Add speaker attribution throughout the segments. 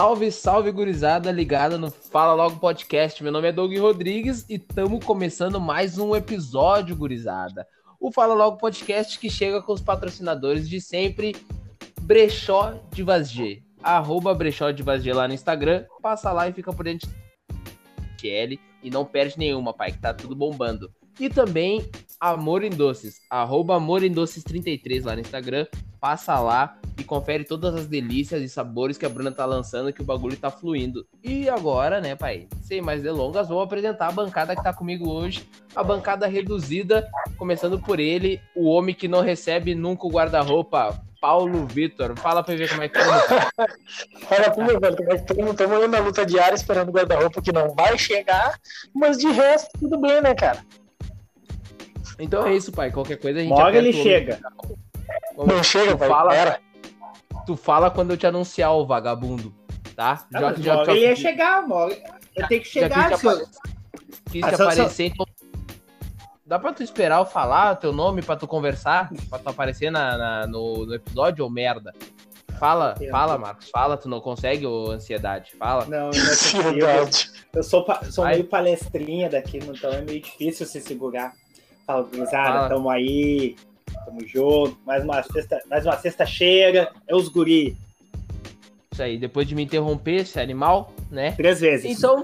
Speaker 1: Salve, salve, gurizada ligada no Fala Logo Podcast. Meu nome é Doug Rodrigues e estamos começando mais um episódio, gurizada. O Fala Logo Podcast que chega com os patrocinadores de sempre, Brechó de Vazg. Arroba Brechó de Vazg lá no Instagram. Passa lá e fica por dentro de L e não perde nenhuma, pai, que tá tudo bombando. E também Amor em Doces, arroba Amor em Doces 33 lá no Instagram. Passa lá e confere todas as delícias e sabores que a Bruna tá lançando, que o bagulho tá fluindo. E agora, né, pai, sem mais delongas, vou apresentar a bancada que tá comigo hoje. A bancada reduzida, começando por ele, o homem que não recebe nunca o guarda-roupa, Paulo Vitor. Fala pra ver como é que tá.
Speaker 2: Fala pro meu velho, como é que tá morando na luta diária esperando o guarda-roupa que não vai chegar, mas de resto, tudo bem, né, cara?
Speaker 1: Então é isso, pai. Qualquer coisa a gente.
Speaker 3: Logo ele chega.
Speaker 2: Como não chega,
Speaker 1: tu
Speaker 2: pai.
Speaker 1: fala,
Speaker 2: Pera.
Speaker 1: tu fala quando eu te anunciar o vagabundo, tá?
Speaker 3: Ah, mas logo ele ia chegar, logo. Eu tenho que
Speaker 1: já
Speaker 3: chegar,
Speaker 1: quis te,
Speaker 3: seu.
Speaker 1: apare- quis
Speaker 3: Ah,
Speaker 1: te
Speaker 3: só- só-
Speaker 1: aparecer, então. Dá pra tu esperar eu falar teu nome pra tu conversar? Pra tu aparecer na, na- no, no episódio ou merda? Fala,
Speaker 3: Eu-
Speaker 1: fala, Marcos. Fala, tu não consegue ou ansiedade? Fala.
Speaker 3: Não, não é possível.
Speaker 2: Verdade.
Speaker 3: Eu sou, sou meio palestrinha daqui, então é meio difícil se segurar. Fala, gurizada, tamo aí, tamo junto. Mais uma sexta, mais uma sexta cheira. É os guri.
Speaker 1: Isso aí, depois de me interromper, esse animal, né?
Speaker 3: Três vezes.
Speaker 1: Então,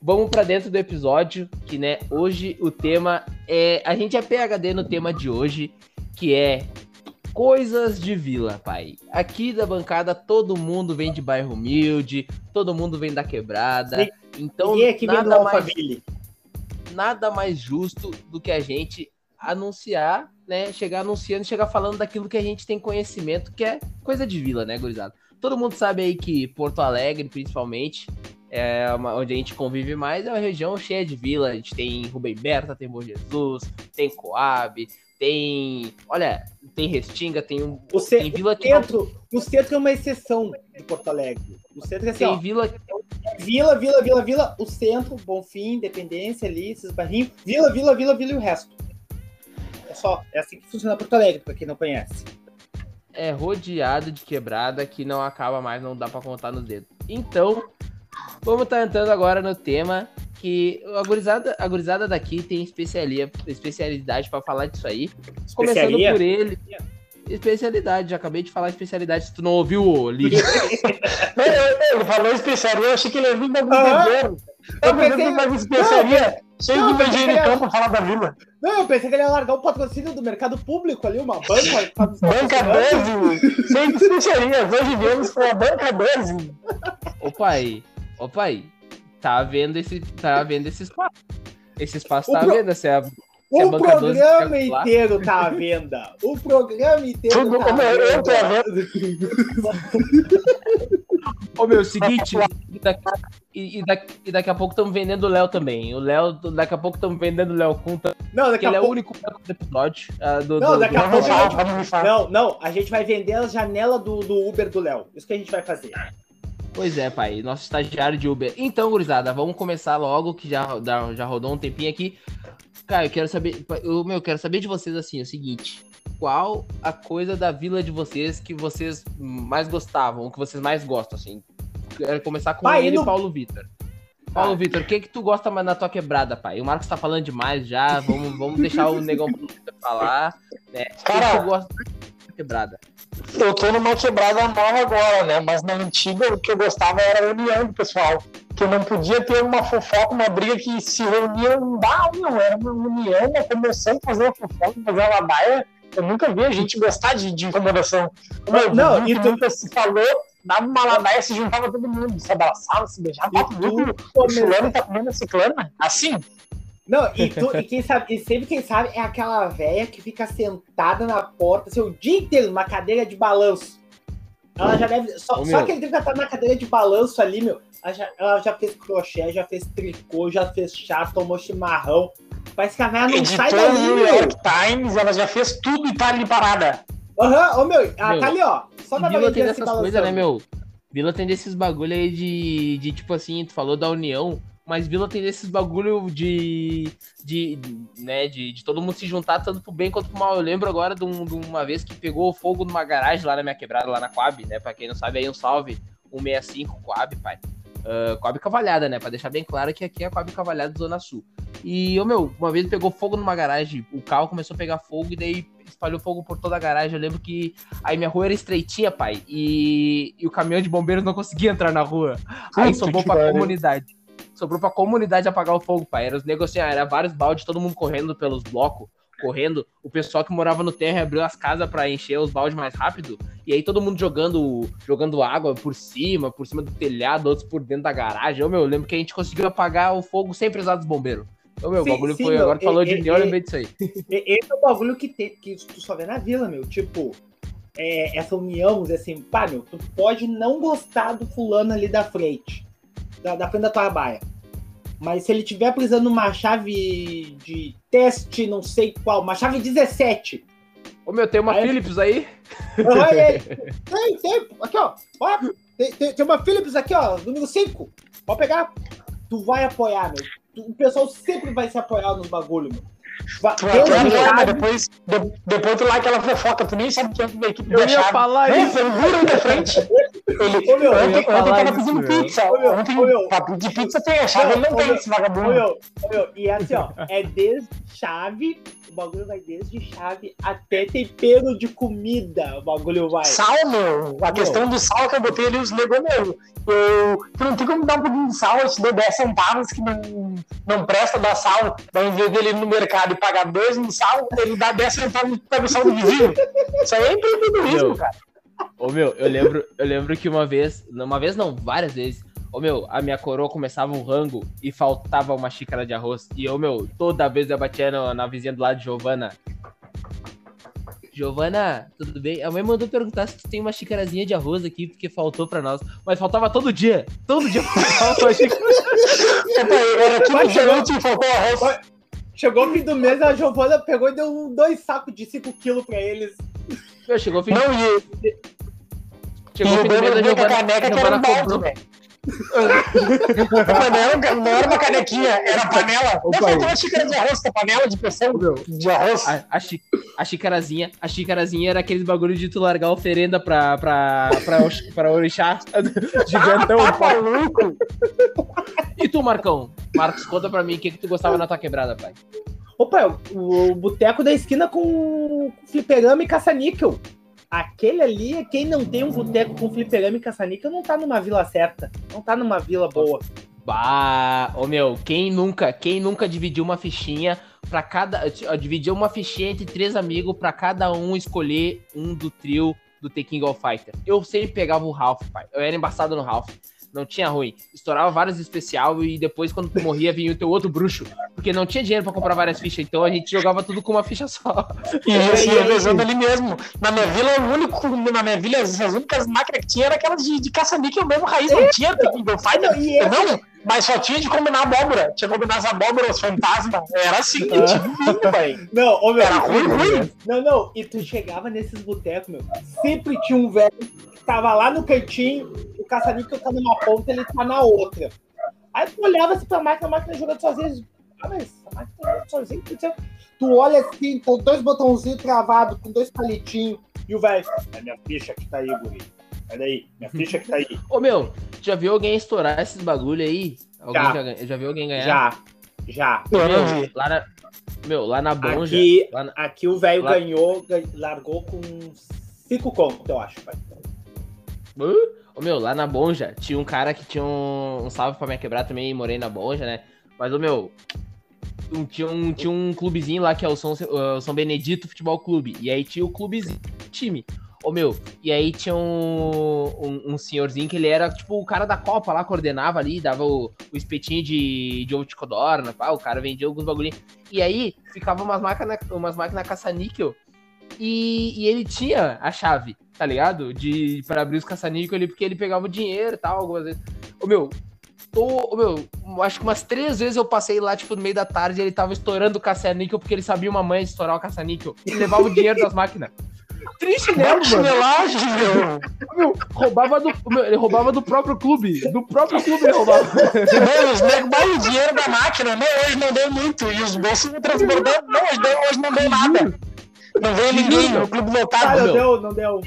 Speaker 1: vamos pra dentro do episódio, que né, hoje o tema é, a gente é PhD no tema de hoje, que é coisas de vila, pai. Aqui da bancada todo mundo vem de bairro humilde, todo mundo vem da quebrada. Então,
Speaker 3: Ninguém aqui vem do
Speaker 1: nada mais,
Speaker 3: Alphaville.
Speaker 1: Nada mais justo do que a gente anunciar, né? Chegar anunciando, chegar falando daquilo que a gente tem conhecimento, que é coisa de vila, né, gurizada? Todo mundo sabe aí que Porto Alegre, principalmente, é uma- onde a gente convive mais, é uma região cheia de vila. A gente tem Rubem Berta, tem Bom Jesus, tem Coab, tem. Olha, tem Restinga, tem um.
Speaker 3: O, ce-
Speaker 1: tem
Speaker 3: o
Speaker 1: vila que não-
Speaker 3: centro, o centro é uma exceção de Porto Alegre. O centro é assim,
Speaker 1: Tem
Speaker 3: ó,
Speaker 1: vila que
Speaker 3: vila, vila, vila, vila, o centro, Bonfim, Independência ali, esses barrinhos, vila, vila, vila, vila e o resto. É só, é assim que funciona Porto Alegre, pra quem não conhece.
Speaker 1: é rodeado de quebrada que não acaba mais, não dá pra contar nos dedos. Então, vamos estar entrando agora no tema que a gurizada, a gurizada daqui tem especialia, especialidade pra falar disso aí. Começando por ele. Especialidade, já acabei de falar especialidade, se tu não ouviu, ô Lívia.
Speaker 2: Ele falou especiaria, eu achei que ele ia vir da. Vila.
Speaker 3: Eu
Speaker 2: Eu pensei que especiaria. Cheio de manjericão pra falar da vila.
Speaker 3: Não, eu pensei que ele ia largar o patrocínio do mercado público ali, uma banca.
Speaker 2: Banca. 12. Cheio de especiarias. Hoje viemos com a banca 12.
Speaker 1: Ô pai, ô pai, tá vendo esse, tá vendo esse espaço. Esse espaço
Speaker 3: O
Speaker 1: tá
Speaker 3: pro-
Speaker 1: vendo, se a, se a
Speaker 3: O
Speaker 1: banca 12
Speaker 3: programa
Speaker 1: lá.
Speaker 3: inteiro tá à venda. O programa inteiro
Speaker 2: Tudo
Speaker 3: tá
Speaker 2: como
Speaker 3: à
Speaker 2: eu
Speaker 3: venda.
Speaker 2: tô à
Speaker 1: Ô meu, seguinte, e daqui, e, daqui, e daqui a pouco estamos vendendo o Léo também. O Léo, daqui a pouco estamos vendendo o Léo Kun, também,
Speaker 3: Não, daqui
Speaker 1: porque ele
Speaker 3: a
Speaker 1: é o
Speaker 3: pouco.
Speaker 1: único do episódio. ah, do,
Speaker 3: Não,
Speaker 1: do-
Speaker 3: daqui
Speaker 1: do-
Speaker 3: a pouco. Não, não, a gente vai vender a janela do, do Uber do Léo. Isso que a gente vai fazer.
Speaker 1: Pois é, pai, nosso estagiário de Uber. Então, gurizada, vamos começar logo, que já, já, já rodou um tempinho aqui. Cara, eu quero saber, eu, meu, eu quero saber de vocês assim, é o seguinte. Qual a coisa da vila de vocês que vocês mais gostavam, que vocês mais gostam, assim? Quero começar com
Speaker 3: Pai,
Speaker 1: ele,
Speaker 3: no-
Speaker 1: Paulo Vitor. Paulo
Speaker 3: Ah.
Speaker 1: Vitor, o que que tu gosta mais na tua quebrada, pai? O Marcos tá falando demais já, vamos, vamos deixar o negão falar, né? O que, que
Speaker 2: Cara.
Speaker 1: tu gosta mais da quebrada?
Speaker 2: Eu tô numa quebrada nova agora, né? Mas na antiga o que eu gostava era a união do pessoal. Que não podia ter uma fofoca, uma briga que se reunia, não dá, não. Era uma união, uma comoção, fazer uma fofoca, fazer uma ladaia. Eu nunca vi a gente gostar de, de incomodação. Meu,
Speaker 3: Não,
Speaker 2: não,
Speaker 3: e tu-
Speaker 2: nunca se falou, dava uma ladaia, se juntava todo mundo, se abraçava, se beijava.
Speaker 3: E tu
Speaker 2: viu que o fulano tá comendo a ciclana? Assim?
Speaker 3: Não, e, tu, e quem sabe, e sempre quem sabe é aquela velha que fica sentada na porta, assim, o dia inteiro, numa cadeira de balanço. Ela já deve. Só,
Speaker 1: Ô,
Speaker 3: só aquele tempo que ela tá na cadeira de balanço ali, meu. Ela já, ela já fez crochê, já fez tricô, já fez chá, tomou chimarrão. Parece que a velha não sai
Speaker 2: Editou
Speaker 3: dali,
Speaker 2: no New. York Times, ela já fez tudo e tá ali parada.
Speaker 3: Aham, ô meu, ela
Speaker 1: Meu,
Speaker 3: tá ali, ó. Só na
Speaker 1: Vila tem
Speaker 3: se
Speaker 1: dessas coisas, né, meu? Vila tem desses bagulho aí de, de, tipo assim, tu falou da união, mas Vila tem desses bagulho de, de, né, de, de todo mundo se juntar tanto pro bem quanto pro mal. Eu lembro agora de, um- de uma vez que pegou fogo numa garagem lá na minha quebrada, lá na Coab, né, pra quem não sabe aí, um salve. 165 Coab, pai. Uh, Coab Cavalhada, né? Pra deixar bem claro que aqui é a Coab Cavalhada Zona Sul. E, ô meu, uma vez pegou fogo numa garagem, o carro começou a pegar fogo e daí espalhou fogo por toda a garagem. Eu lembro que aí minha rua era estreitinha, pai, e, e o caminhão de bombeiros não conseguia entrar na rua. Aí sobrou pra comunidade. Sobrou pra comunidade apagar o fogo, pai. Era os negociantes, assim, era vários baldes, todo mundo correndo pelos blocos correndo, o pessoal que morava no terra abriu as casas para encher os baldes mais rápido, e aí todo mundo jogando jogando água por cima, por cima do telhado, outros por dentro da garagem. Ô, meu, eu lembro que a gente conseguiu apagar o fogo sem precisar dos bombeiros. Ô, meu, sim, o bagulho sim, foi. Meu, agora é, falou de união, eu lembrei disso aí.
Speaker 3: Esse é o bagulho que, tem, que tu só vê na vila, meu. Tipo, é, essa união, assim, pá, meu, tu pode não gostar do fulano ali da frente, da, da frente da tua baia. Mas se ele tiver precisando de uma chave de teste, não sei qual, uma chave 17.
Speaker 1: Ô meu, tem uma aí, Philips aí?
Speaker 3: tem, tem. Aqui, ó. ó tem, tem, tem, uma Philips aqui, ó, número 5. Pode pegar. Tu vai apoiar, meu. O pessoal sempre vai se apoiar nos bagulho, meu.
Speaker 2: Tu é depois, de, depois tu lá aquela fofoca, tu nem sabe quem é da equipe
Speaker 1: Eu ia falar
Speaker 2: não, isso. Foi o Guru da frente. Ele, ô, meu, ontem, ontem tava pedindo pizza. Ô, meu, ontem, ô, meu. pra pedir pizza tem a chave, ele não tem esse vagabundo. Ô,
Speaker 3: meu, ô, meu, e assim, ó, é desde chave o bagulho vai desde chave até tempero de comida. O bagulho vai.
Speaker 2: Sal, meu. A questão do sal que eu botei ali, os negou meu. Eu, tu não tem como dar um pouquinho de sal, eu te dou 10 centavos que não, não presta dar sal. Ao invés dele ir no mercado e pagar 2 no sal, ele dá 10 centavos e pega o sal do vizinho. Isso aí é empreendedorismo, cara.
Speaker 1: Ô meu, eu lembro, eu lembro que uma vez, uma vez não, várias vezes, Ô meu, a minha coroa começava um rango e faltava uma xícara de arroz. E ô meu, toda vez eu batia na, na vizinha do lado de Giovana. Giovana, tudo bem? A mãe mandou perguntar se tu tem uma xícarazinha de arroz aqui, porque faltou pra nós. Mas faltava todo dia. Todo dia faltava uma xícara.
Speaker 3: Era tudo diferente e faltou arroz. Chegou o fim do mês, a Giovana pegou e deu dois sacos de 5 quilos pra eles.
Speaker 1: Meu, chegou o fim
Speaker 2: Não, e... Chegou o fim do mês, a Giovana, a Giovana cobrou panela, não era uma canequinha, era panela. Opa, não faltou uma xícara de arroz, a panela de pressão de arroz.
Speaker 1: A, a, a xícarazinha, a xícarazinha era aqueles bagulho de tu largar oferenda pra, pra, pra, pra orixá gigantão. Ah, tá maluco! E tu, Marcão? Marcos, conta pra mim o que, que tu gostava na tua quebrada, pai.
Speaker 3: Opa, o, o boteco da esquina com fliperama e caça-níquel. Aquele ali, quem não tem um boteco com fliperama e caça-níquel não tá numa vila certa. Não tá numa vila boa.
Speaker 1: Bah, ô meu, quem nunca, quem nunca dividiu uma fichinha para cada, dividiu uma fichinha entre três amigos para cada um escolher um do trio do The King of Fighter. Eu sempre pegava o Ralph, pai. Eu era embaçado no Ralph não tinha ruim. Estourava vários especial e depois, quando tu morria, vinha o teu outro bruxo. Porque não tinha dinheiro pra comprar várias fichas, então a gente jogava tudo com uma ficha só.
Speaker 2: E ia revezando ali mesmo. Na minha vila, o único. Na minha vila, as, únicas máquinas que tinha eram aquelas de, de caça-níquel mesmo, raiz. Não tinha Tekken Fighter. Não, mas só tinha de combinar abóbora. Tinha que combinar as abóboras, fantasma. Era assim, que tinha
Speaker 3: Não, ô, meu, Era ruim, ruim. Não, não. E tu chegava nesses botecos, meu. Sempre tinha um velho tava lá no cantinho, o caça-níquel tá numa ponta, ele tá na outra. Aí tu olhava assim pra máquina, a máquina jogando sozinha. Ah, mas a máquina tá jogando sozinha. Tu olha assim, com dois botãozinhos travados, com dois palitinhos, e o velho, é minha ficha que tá aí, guri. Peraí, minha ficha que tá aí.
Speaker 1: Ô meu, já viu alguém estourar esses bagulho aí? Alguém já. Já, já viu alguém ganhar?
Speaker 3: Já, já.
Speaker 1: Meu, lá na, meu, lá na Bonja.
Speaker 3: Aqui,
Speaker 1: na...
Speaker 3: aqui o velho lá... ganhou, largou com cinco contos, eu acho, pai.
Speaker 1: Ô meu, lá na Bonja tinha um cara que tinha um, um salve pra me quebrar também, morei na Bonja, né? Mas, ô meu, um, tinha, um, tinha um clubezinho lá que é o São, uh, São Benedito Futebol Clube. E aí tinha o clubezinho, time. Ô, meu, e aí tinha um, um, um, senhorzinho que ele era, tipo, o cara da Copa lá, coordenava ali, dava o, o espetinho de, de ovo de codorna, pá, o cara vendia alguns bagulhinhos. E aí, ficava umas máquinas umas máquinas caça-níquel e, e ele tinha a chave, tá ligado? De, para abrir os caça-níquel ali, porque ele pegava o dinheiro e tal, algumas vezes. Ô, meu, tô, meu, acho que umas três vezes eu passei lá, tipo, no meio da tarde, ele tava estourando o caça-níquel porque ele sabia uma mãe estourar o caça-níquel e levava o dinheiro das máquinas. Triste né, mano. Chinelagem, meu. meu. Roubava do, meu, ele roubava do próprio clube. Do próprio clube ele roubava.
Speaker 2: Não, os negros o dinheiro da máquina. Não, hoje não deu muito. E os bolsos transbordando. Não, hoje não deu nada. Não veio ninguém. O clube lotado. Ah,
Speaker 3: não deu, não deu.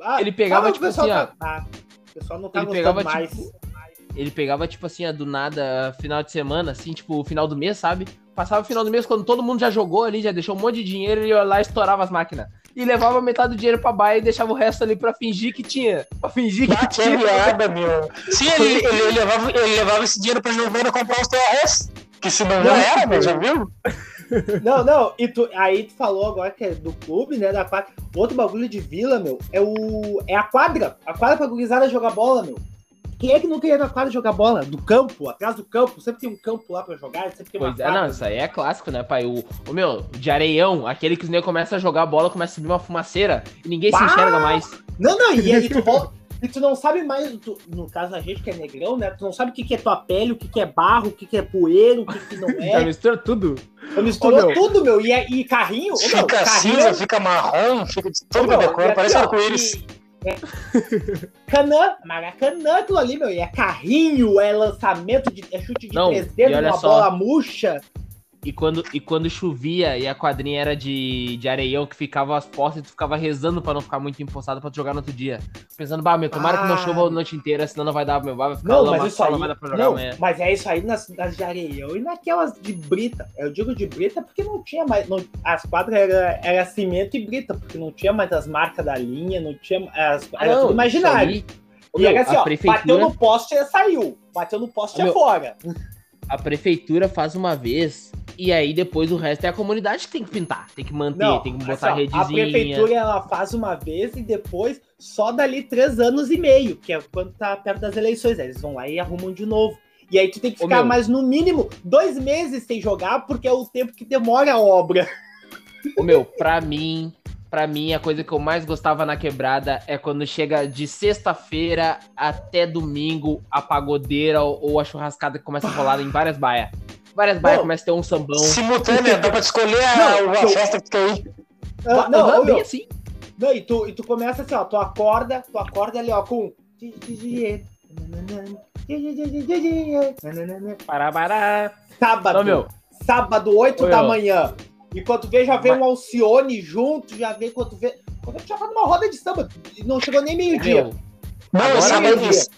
Speaker 1: Ah, ele pegava, tipo assim, ó. Ah.
Speaker 3: O pessoal não tá
Speaker 1: Ele pegava,
Speaker 3: mais.
Speaker 1: tipo, Ele pegava, tipo assim, do nada, final de semana, assim, tipo, final do mês, sabe? Passava o final do mês quando todo mundo já jogou ali, já deixou um monte de dinheiro, ele ia lá e estourava as máquinas. E levava metade do dinheiro pra baia e deixava o resto ali pra fingir que tinha. Pra fingir que
Speaker 2: Ah, que
Speaker 1: tinha.
Speaker 2: piada, meu. Sim, ele, ele, ele levava, ele levava esse dinheiro pra Giovana comprar os TRS. Que se não já era, meu, já viu?
Speaker 3: Não, não, e tu, aí tu falou agora que é do clube, né, da quadra. Outro bagulho de vila, meu, é o é a quadra. A quadra pra gurizada jogar bola, meu. Quem é que nunca ia na quadra jogar bola? Do campo, atrás do campo. Sempre tem um campo lá pra jogar, sempre tem uma
Speaker 1: Pois é, não, isso aí é clássico, né, pai? O, o meu, de areião, aquele que os negros começam a jogar bola, começa a subir uma fumaceira e ninguém se
Speaker 3: Bah!
Speaker 1: enxerga mais.
Speaker 3: Não, não, e aí tu volta. E tu não sabe mais, tu- no caso a gente que é negrão, né? Tu não sabe o que, que é tua pele, o que, que é barro, o que, que é poeira, o que, que não
Speaker 1: Já
Speaker 3: é.
Speaker 1: mistura tudo.
Speaker 3: Misturou
Speaker 1: Ô,
Speaker 3: tudo, meu. E, é- e carrinho, ô, meu,
Speaker 2: Fica
Speaker 3: carrinho.
Speaker 2: cinza, fica marrom, fica de
Speaker 3: Ô,
Speaker 2: todo
Speaker 3: meu,
Speaker 2: de cor,
Speaker 3: aqui,
Speaker 2: parece arco-íris.
Speaker 3: é- Canã, Maracanã, aquilo ali, meu. E é carrinho, é lançamento, de, é chute de
Speaker 1: Não,
Speaker 3: três
Speaker 1: e
Speaker 3: dedos,
Speaker 1: olha
Speaker 3: uma
Speaker 1: só.
Speaker 3: bola murcha.
Speaker 1: E quando, e quando chovia e a quadrinha era de, de areião que ficava as postas e tu ficava rezando pra não ficar muito empoçado pra tu jogar no outro dia. Pensando, bah, meu, tomara que não
Speaker 3: Ah.
Speaker 1: chova a noite inteira, senão não vai dar, meu, vai ficar
Speaker 3: Não,
Speaker 1: lama,
Speaker 3: mas isso aí.
Speaker 1: não vai dar pra jogar
Speaker 3: Não,
Speaker 1: amanhã.
Speaker 3: mas é isso aí nas, nas de areião e naquelas de brita. Eu digo de brita porque não tinha mais. não- as quadras era, era cimento e brita, porque não tinha mais as marcas da linha, não tinha. As,
Speaker 1: Ah,
Speaker 3: era
Speaker 1: não,
Speaker 3: tudo imaginário. E era assim, ó,
Speaker 1: prefeitura-
Speaker 3: bateu no poste e saiu. Bateu no poste
Speaker 1: Ah,
Speaker 3: é
Speaker 1: meu,
Speaker 3: fora.
Speaker 1: A prefeitura faz uma vez e aí depois o resto é a comunidade que tem que pintar, tem que manter,
Speaker 3: Não,
Speaker 1: tem que botar
Speaker 3: assim, ó, a
Speaker 1: redezinha.
Speaker 3: prefeitura ela faz uma vez e depois só dali três anos e meio, que é quando tá perto das eleições. Aí eles vão lá e arrumam de novo. E aí tu tem que ficar
Speaker 1: meu.
Speaker 3: mais no mínimo dois meses sem jogar, porque é o tempo que demora a obra.
Speaker 1: Ô, meu, pra mim, pra mim, a coisa que eu mais gostava na quebrada é quando chega de sexta-feira até domingo a pagodeira ou, ou a churrascada que começa a rolar em várias baias. Várias baias
Speaker 3: Não.
Speaker 1: começam a ter um sambão.
Speaker 2: Simultânea, dá pra escolher a,
Speaker 3: Não,
Speaker 2: a
Speaker 3: eu-
Speaker 2: festa que tu quer ir.
Speaker 3: Ah, não,
Speaker 1: Aham,
Speaker 3: ô,
Speaker 1: bem assim.
Speaker 3: não, e tu, e tu começa assim, ó, tu acorda, tu acorda ali, ó, com.
Speaker 1: Pará.
Speaker 3: Sábado.
Speaker 1: Ô, meu,
Speaker 3: Sábado, 8
Speaker 1: Ô,
Speaker 3: da manhã. E quando vê, já vê
Speaker 1: Mas-
Speaker 3: um Alcione junto, já vê quando vê. Quando vê, já tá numa roda de samba. Não chegou nem meio-dia.
Speaker 2: Não, sábado
Speaker 3: mesmo.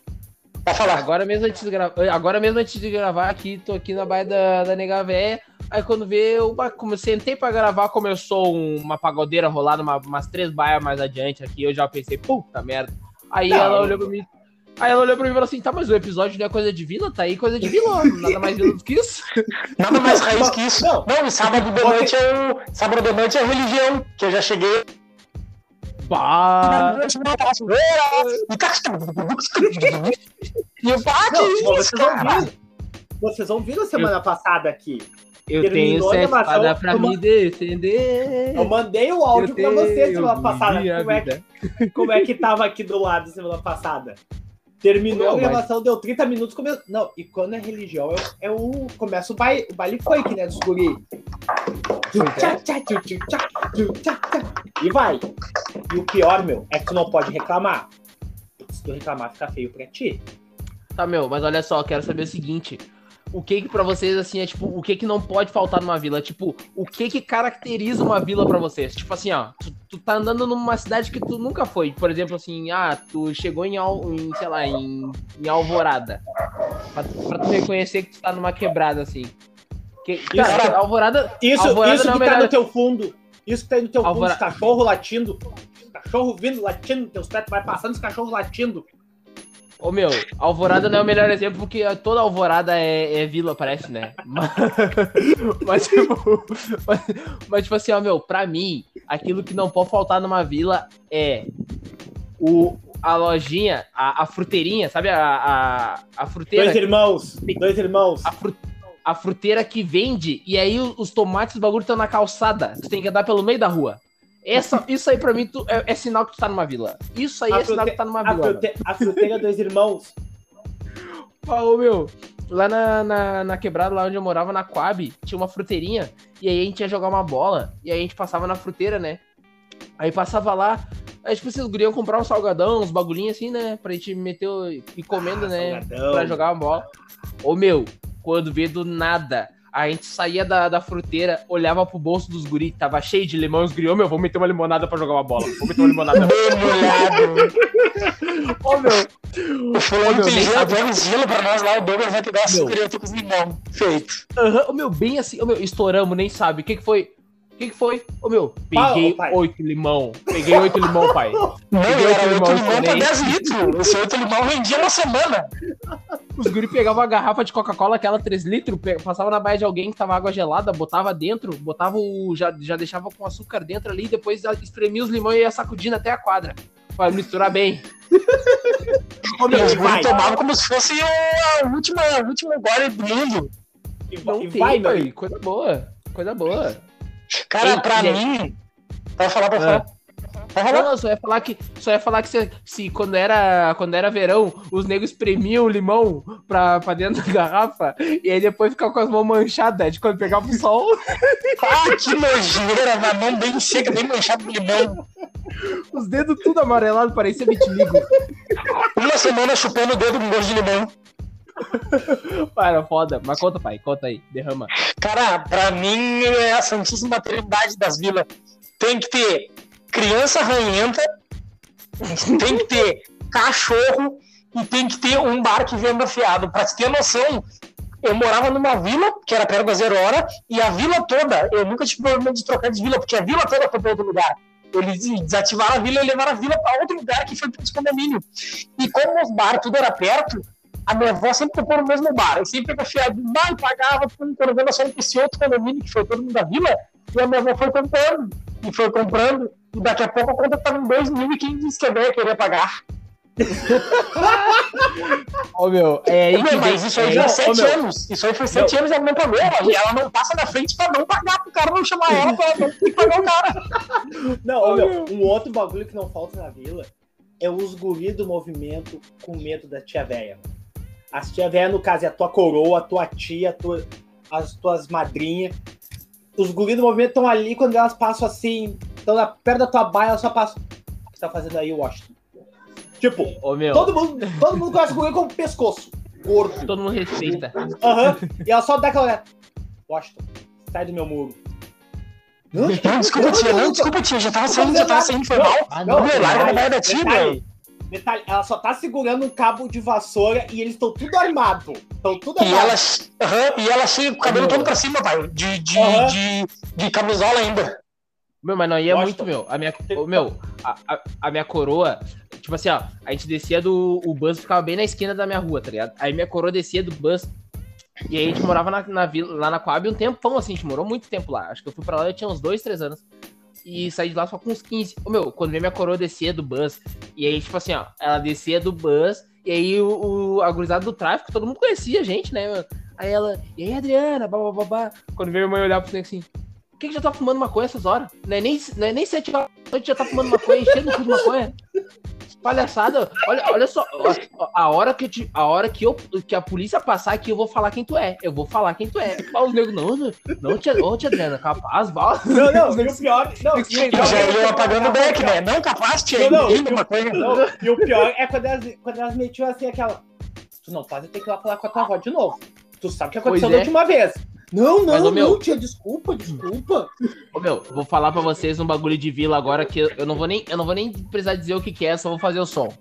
Speaker 2: Pode falar.
Speaker 1: agora mesmo antes de gravar, agora mesmo antes de gravar aqui, tô aqui na baia da, da Nega Véia. Aí quando vê, eu como sentei pra gravar, começou um- uma pagodeira rolando uma, umas três baias mais adiante aqui, eu já pensei, puta merda. Aí
Speaker 3: Não,
Speaker 1: ela olhou pra mim. Aí ela olhou pra mim e falou assim: tá, mas o episódio não é coisa de vila? Tá aí coisa de vila, nada mais vila do que isso.
Speaker 2: Nada mais raiz que isso.
Speaker 3: Não.
Speaker 2: Não, sábado de noite é o. Sábado de noite é religião, que eu já cheguei.
Speaker 1: Bah!
Speaker 2: E tá- E eu bate
Speaker 3: Não,
Speaker 2: isso,
Speaker 3: vocês
Speaker 2: cara.
Speaker 3: Vocês a semana passada aqui.
Speaker 1: Eu
Speaker 3: Terminou
Speaker 1: tenho sete espadas pra me defender.
Speaker 3: Eu mandei o áudio
Speaker 1: Eu
Speaker 3: pra você
Speaker 1: tenho
Speaker 3: semana passada. Como é, que, como é que tava aqui do lado semana passada? Terminou
Speaker 1: Não,
Speaker 3: a
Speaker 1: mas-
Speaker 3: gravação, deu 30 minutos. Come... Não, e quando é religião, é, o- é o. Começa o baile, o baile funk, né? Dos guri. E vai. E o pior, meu, é que tu não pode reclamar. Se tu reclamar, fica feio pra ti.
Speaker 1: Tá, meu, mas olha só, eu quero saber o seguinte. O que que pra vocês, assim, é tipo, o que que não pode faltar numa vila? Tipo, o que que caracteriza uma vila pra vocês? Tipo assim, ó, tu, tu tá andando numa cidade que tu nunca foi. Por exemplo, assim, ah, tu chegou em, Al, em sei lá, em, em Alvorada. Pra, pra tu reconhecer que tu tá numa quebrada, assim. Que, cara,
Speaker 3: Isso-
Speaker 1: Alvorada...
Speaker 3: Isso,
Speaker 1: Alvorada
Speaker 3: isso
Speaker 1: é
Speaker 3: que tá
Speaker 1: melhor-
Speaker 3: no teu fundo. Isso que tá no teu
Speaker 1: Alvora-
Speaker 3: fundo, os cachorro latindo. Os cachorro vindo, latindo, teus tu vai passando os cachorros latindo.
Speaker 1: Ô, meu, Alvorada não é o melhor exemplo porque toda Alvorada é, é vila, parece, né? Mas, mas, tipo, mas, mas, tipo assim, ó, meu, pra mim, aquilo que não pode faltar numa vila é o, a lojinha, a, a fruteirinha, sabe? A, a, a fruteira.
Speaker 3: Dois irmãos, dois irmãos.
Speaker 1: A, fru- a fruteira que vende e aí os tomates, os bagulho estão na calçada. Tu tem que andar pelo meio da rua. Essa, isso aí pra mim tu- é, é sinal que tu tá numa vila. Isso aí
Speaker 3: A
Speaker 1: é sinal que tu tá numa
Speaker 3: A,
Speaker 1: vila. mano.
Speaker 3: frute, a fruteira dois irmãos.
Speaker 1: Ô, meu, lá na, na, na quebrada, lá onde eu morava, na Coab, tinha uma fruteirinha, e aí a gente ia jogar uma bola, e aí a gente passava na fruteira, né? Aí passava lá, aí tipo, vocês guriam comprar um salgadão, uns bagulhinhos assim, né? Pra gente meter e comendo,
Speaker 3: Ah,
Speaker 1: né?
Speaker 3: salgadão.
Speaker 1: Pra jogar uma bola. Ô, meu, quando vê do nada, a gente saía da, da fruteira, olhava pro bolso dos guri, tava cheio de limão, os guri, ô meu, vou meter uma limonada pra jogar uma bola. Vou meter uma limonada.
Speaker 2: Ô meu. O fulano tem gelo, gelo pra nós lá, o Douglas vai pegar eu tô com os limão. Feito.
Speaker 1: Aham, uhum, meu, bem assim, ô meu, estouramos, nem sabe. O que que foi? O que, que foi? Ô meu, peguei oito limão. Peguei oito limão, pai.
Speaker 2: Não, peguei oito limão, limão pra 10 litros. Esse oito limão rendia uma semana.
Speaker 1: Os guri pegavam a garrafa de Coca-Cola, aquela 3 litros, passava na baia de alguém que tava água gelada, botava dentro, botava o. Já, já deixava com açúcar dentro ali, depois espremia os limões e ia sacudindo até a quadra. Pra misturar bem.
Speaker 2: Ô, meu, os guri tomavam como se fosse a última, a última gole do mundo.
Speaker 1: E, Não e vai, vai, coisa boa. Coisa boa.
Speaker 2: Cara, Ei, pra mim. Pode falar,
Speaker 1: falar. Ah. Não, não, só ia falar que, só ia falar que se, se quando, era, quando era verão, os negros espremiam o limão pra, pra dentro da garrafa e aí depois ficava com as mãos manchadas de quando pegava o sol.
Speaker 2: ah, que nojeira, a mão bem seca, bem manchada de limão.
Speaker 1: Os dedos tudo amarelado, parecia vitiligo.
Speaker 2: Uma semana chupando o dedo com gosto de limão.
Speaker 1: Para, foda. Mas conta, pai, conta aí, derrama.
Speaker 2: Cara, pra mim é a Santíssima Trindade das vilas. Tem que ter criança ranhenta, tem que ter cachorro e tem que ter um bar que venda fiado. Pra te ter noção, eu morava numa vila, que era perto da Zero Hora, e a vila toda, eu nunca tive problema de trocar de vila, porque a vila toda foi pra outro lugar. Eles desativaram a vila e levaram a vila para outro lugar que foi para os condomínio. E como os bares tudo era perto, a minha avó sempre comprou no mesmo bar. Eu sempre confiava demais e pagava quando vendo só esse outro condomínio que foi todo mundo da vila. E a minha avó foi comprando, e foi comprando. E daqui a pouco a conta estava em 2 mil e quem disse que eu queria pagar.
Speaker 1: Ô meu, é aí que
Speaker 2: Mas isso aí já é 7 anos. Isso aí foi 7 anos e ela não pagou. E ela não passa na frente pra não pagar, pro cara não chamar ela pra não ter que pagar o cara.
Speaker 3: Não, ô, meu, um outro bagulho que não falta na vila é os guri do movimento com medo da tia véia. As tia véia, no caso, é a tua coroa, a tua tia, a tua, as tuas madrinhas. Os guris do movimento estão ali quando elas passam assim, estão perto da tua baia, elas só passam. O que você tá fazendo aí, Washington? Tipo, Ô, todo, mundo, todo mundo conhece o guri como pescoço. Gordo.
Speaker 1: Todo mundo respeita.
Speaker 3: Aham. Uhum. E ela só dá aquela olhada. Washington, sai do meu muro.
Speaker 2: Não, desculpa, tia, não, desculpa, tia, já tava saindo, já tava saindo, foi mal. Não, larga a baia da tia, velho.
Speaker 3: Detalhe, ela só tá segurando um cabo de vassoura e eles estão tudo armado. Estão tudo armado.
Speaker 2: E ela, uhum, e ela com o cabelo todo pra cima, pai. De, de, uhum. de, de, camisola ainda.
Speaker 1: Meu, mas não ia muito, meu. A minha, meu, a, a, a, minha coroa, tipo assim, ó, a gente descia do. O bus ficava bem na esquina da minha rua, tá ligado? Aí minha coroa descia do bus. E aí a gente morava na, na vila, lá na Coab um tempão, assim, a gente morou muito tempo lá. Acho que eu fui pra lá, eu tinha uns dois, três anos e saí de lá só com uns 15. Ô, meu, quando veio minha coroa descia do bus, e aí, tipo assim, ó, ela descia do bus, e aí o, o a gurizada do tráfico, todo mundo conhecia a gente, né, mano? Aí ela, e aí, Adriana, babá. Quando veio minha mãe olhar pro você assim, por que, que já tá fumando maconha essas horas? Não é nem, não é nem sete horas da noite já tá fumando maconha, enchendo o cu de maconha palhaçada. Olha, olha só, a hora que, te, a hora que, eu, que a polícia passar aqui, eu vou falar quem tu é. Eu vou falar quem tu é. Os negros, não, não, não tia, ô, tia Adriana, capaz,
Speaker 3: bala. Não, não, e o pior. Não, e o
Speaker 2: pior já ia apagando o back, né? Não, capaz, tia. Não, não,
Speaker 3: uma coisa. Não, e o pior é quando elas, quando elas metiam assim aquela. Tu não faz, eu tenho que ir lá falar com a tua avó de novo. Tu sabe o que aconteceu da é. última vez. Não, não, Mas, não, meu, tia, desculpa, desculpa.
Speaker 1: Ô, meu, vou falar pra vocês um bagulho de vila agora que eu não vou nem, eu não vou nem precisar dizer o que, que é, só vou fazer o som.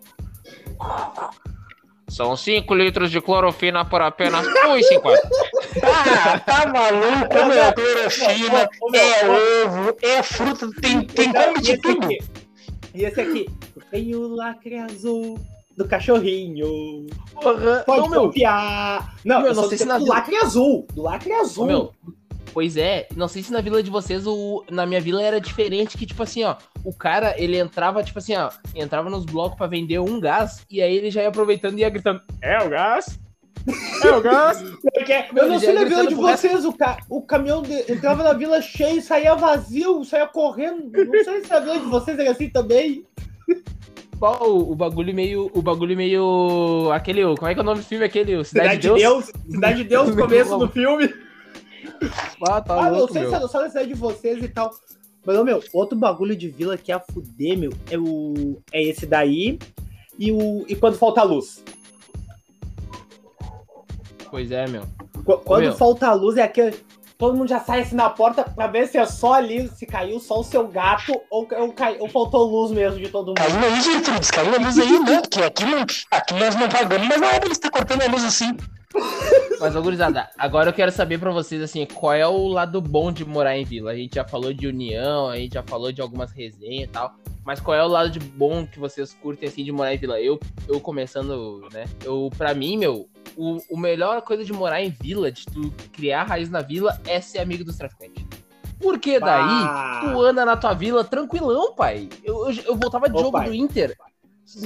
Speaker 1: São 5 litros de clorofina por apenas 1,50.
Speaker 2: Ah, tá maluco, meu, é clorofina, é ovo, é fruta, tem, tem como de tudo.
Speaker 3: E esse aqui, tem o lacre azul do cachorrinho. Pode não, copiar. Não, meu, eu não sei se na do lacre azul. Do lacre azul. Meu,
Speaker 1: pois é, não sei se na vila de vocês, o, na minha vila era diferente, que tipo assim, ó, o cara, ele entrava, tipo assim, ó, entrava nos blocos para vender um gás, e aí ele já ia aproveitando e ia gritando, é o gás? É o gás?
Speaker 3: eu não sei na vila de vocês, o, ca... o caminhão de... entrava na vila cheio, saía vazio, saía correndo. Não sei se na vila de vocês era assim também
Speaker 1: qual o bagulho meio. O bagulho meio. Aquele. Como é que é o nome do filme? Aquele.
Speaker 3: Cidade, Cidade de Deus? Deus. Cidade de Deus, começo do filme. Ah, tá ah, louco, não sei meu. se é só na cidade de vocês e tal. Mas, meu, outro bagulho de vila que é a fuder, meu, é, o, é esse daí e, o, e quando falta luz.
Speaker 1: Pois é, meu.
Speaker 3: Quando Meu. falta a luz, é aquele. Todo mundo já sai assim na porta pra ver se é só ali, se caiu só o seu gato ou, ou, cai, ou faltou luz mesmo de todo mundo.
Speaker 2: Caiu aí, Gertrudes, caiu a luz aí, né? Porque aqui, aqui nós não pagamos, mas não é pra ele estar cortando a luz assim.
Speaker 1: Mas, gurizada, agora eu quero saber pra vocês, assim, qual é o lado bom de morar em vila? A gente já falou de união, a gente já falou de algumas resenhas e tal, mas qual é o lado de bom que vocês curtem, assim, de morar em vila? Eu, eu começando, né, eu, pra mim, meu, o, o melhor coisa de morar em vila, de tu criar raiz na vila, é ser amigo dos traficantes. Porque daí, tu anda na tua vila tranquilão, pai. Eu, eu, eu voltava de Ô, jogo pai. do Inter,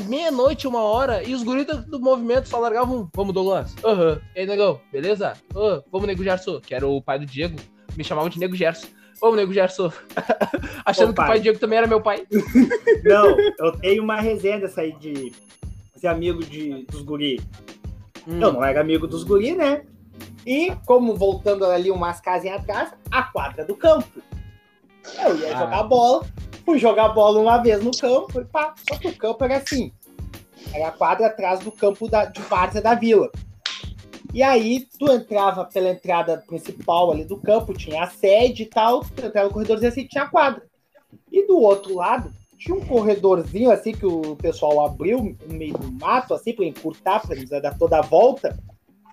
Speaker 1: meia-noite, uma hora, e os guris do movimento só largavam, vamos, Douglas, aham, uhum. e aí, negão, beleza? Vamos, Nego Gerson, que era o pai do Diego, me chamavam de Nego Gerson. Vamos, Nego Gerson. Achando Ô, que o pai do Diego também era meu pai.
Speaker 3: Não, eu tenho uma resenha dessa aí de ser amigo de, dos guri. Hum. Eu não era amigo dos guri, né? E, como voltando ali umas casinhas atrás, a quadra do campo. Eu ia ah. jogar bola, fui jogar bola uma vez no campo e pá. Só que o campo era assim. Era a quadra atrás do campo da, de várzea da vila. E aí, tu entrava pela entrada principal ali do campo, tinha a sede e tal, tu entrava no corredorzinho assim, tinha a quadra. E do outro lado, tinha um corredorzinho assim que o pessoal abriu no meio do mato, assim, para encurtar, para dar toda a volta.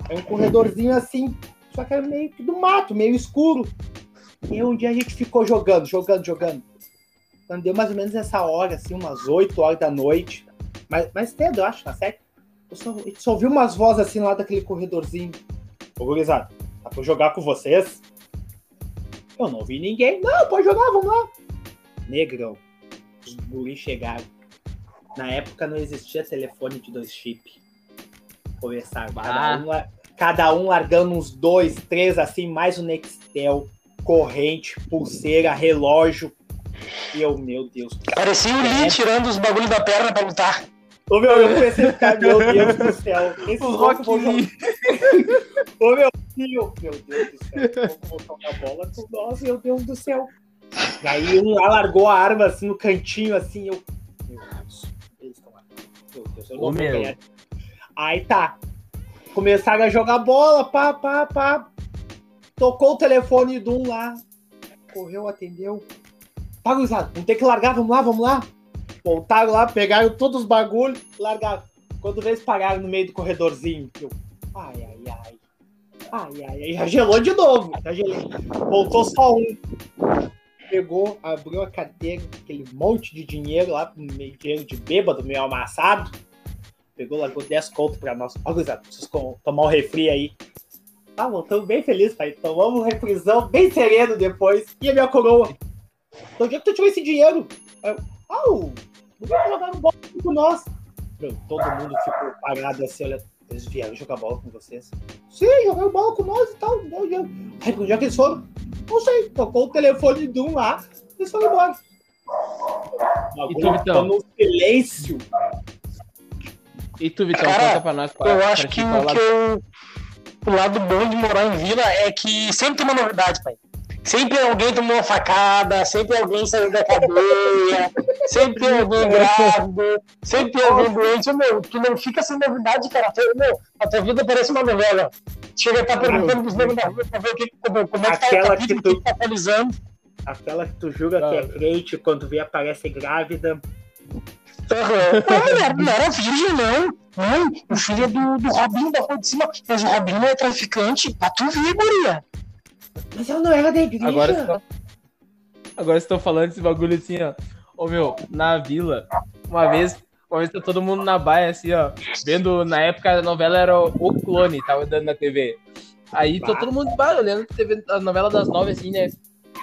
Speaker 3: É um corredorzinho assim, só que era meio que do mato, meio escuro. E um dia a gente ficou jogando, jogando, jogando. Quando deu mais ou menos essa hora, assim, umas 8 horas da noite. Mas, mais cedo, eu acho, tá certo? Eu só, eu só ouvi umas vozes assim lá daquele corredorzinho. Ô, gurizada, dá pra jogar com vocês? Eu não vi ninguém. Não, pode jogar, vamos lá. Negrão, os guris chegaram. Na época não existia telefone de dois chips. Conversaram. Cada um, cada um largando uns dois, três, assim, mais o Nextel, corrente, pulseira, relógio, e eu, meu Deus.
Speaker 2: Parecia o Lee tirando os bagulhos da perna pra lutar.
Speaker 3: Ô meu, eu comecei a ficar, meu Deus do céu. Esse o Rock Lee. Ô meu filho, meu Deus do céu. Vamos voltar a bola com nós, meu Deus do céu. E aí um lá largou a arma assim no cantinho, assim, eu. Meu Deus, eles estão lá. Meu Deus, eu não Ô, vou meu. ganhar. Aí tá. Começaram a jogar bola, pá, pá, pá. Tocou o telefone de um lá. Correu, atendeu. Tá, gurizada, vamos ter que largar, vamos lá, vamos lá. Voltaram lá, pegaram todos os bagulhos, largaram. Quando vez pararam no meio do corredorzinho, eu, ai, ai, ai. Ai, ai, ai, já gelou de novo. Já gelou. Voltou só um. Pegou, abriu a carteira, aquele monte de dinheiro lá, meio dinheiro de bêbado, meio amassado. Pegou, largou 10 conto pra nós. Ó, gurizada, preciso tomar um refri aí. Tá, voltamos bem felizes, pai. Tomamos um refrisão bem sereno depois. E a minha coroa? Então, onde é que tu tirou esse dinheiro? Eu, oh, não jogaram bola com nós. Meu, todo mundo ficou parado assim, olha. Eles vieram jogar bola com vocês? Sim, jogaram bola com nós e tal. Aí, onde é que eles foram? Não sei. Tocou o telefone de um lá eles foram embora.
Speaker 1: E tu, Vitão?
Speaker 3: no silêncio.
Speaker 1: E tu, Vitão, Cara, conta pra nós.
Speaker 2: Qual, eu acho que, o, que eu, o lado bom de morar em vila é que sempre tem uma novidade, pai. Sempre alguém tomou uma facada, sempre alguém saiu da cadeia, sempre alguém grávido, sempre alguém doente. Meu, tu não fica sem novidade, cara. Meu, a tua vida parece uma novela. Chega a estar perguntando pros negros da rua pra ver o que, como, como é que tá a vida, que tu, o que tá atualizando.
Speaker 3: Aquela que tu julga que é crente, quando vê aparece grávida.
Speaker 2: Uhum. Não, não, era virgem, não. Não, o filho é do, do Robinho da rua de cima. Mas o Robinho é traficante. Pra tu ver, guria.
Speaker 3: Mas ela não era da igreja.
Speaker 1: Agora agora estou falando esse bagulho assim, ó. Ô meu, na vila, uma vez, uma vez tá todo mundo na baia, assim, ó. Vendo, na época a novela era O Clone, tava dando na TV. Aí tô todo mundo TV, a novela das nove, assim, né?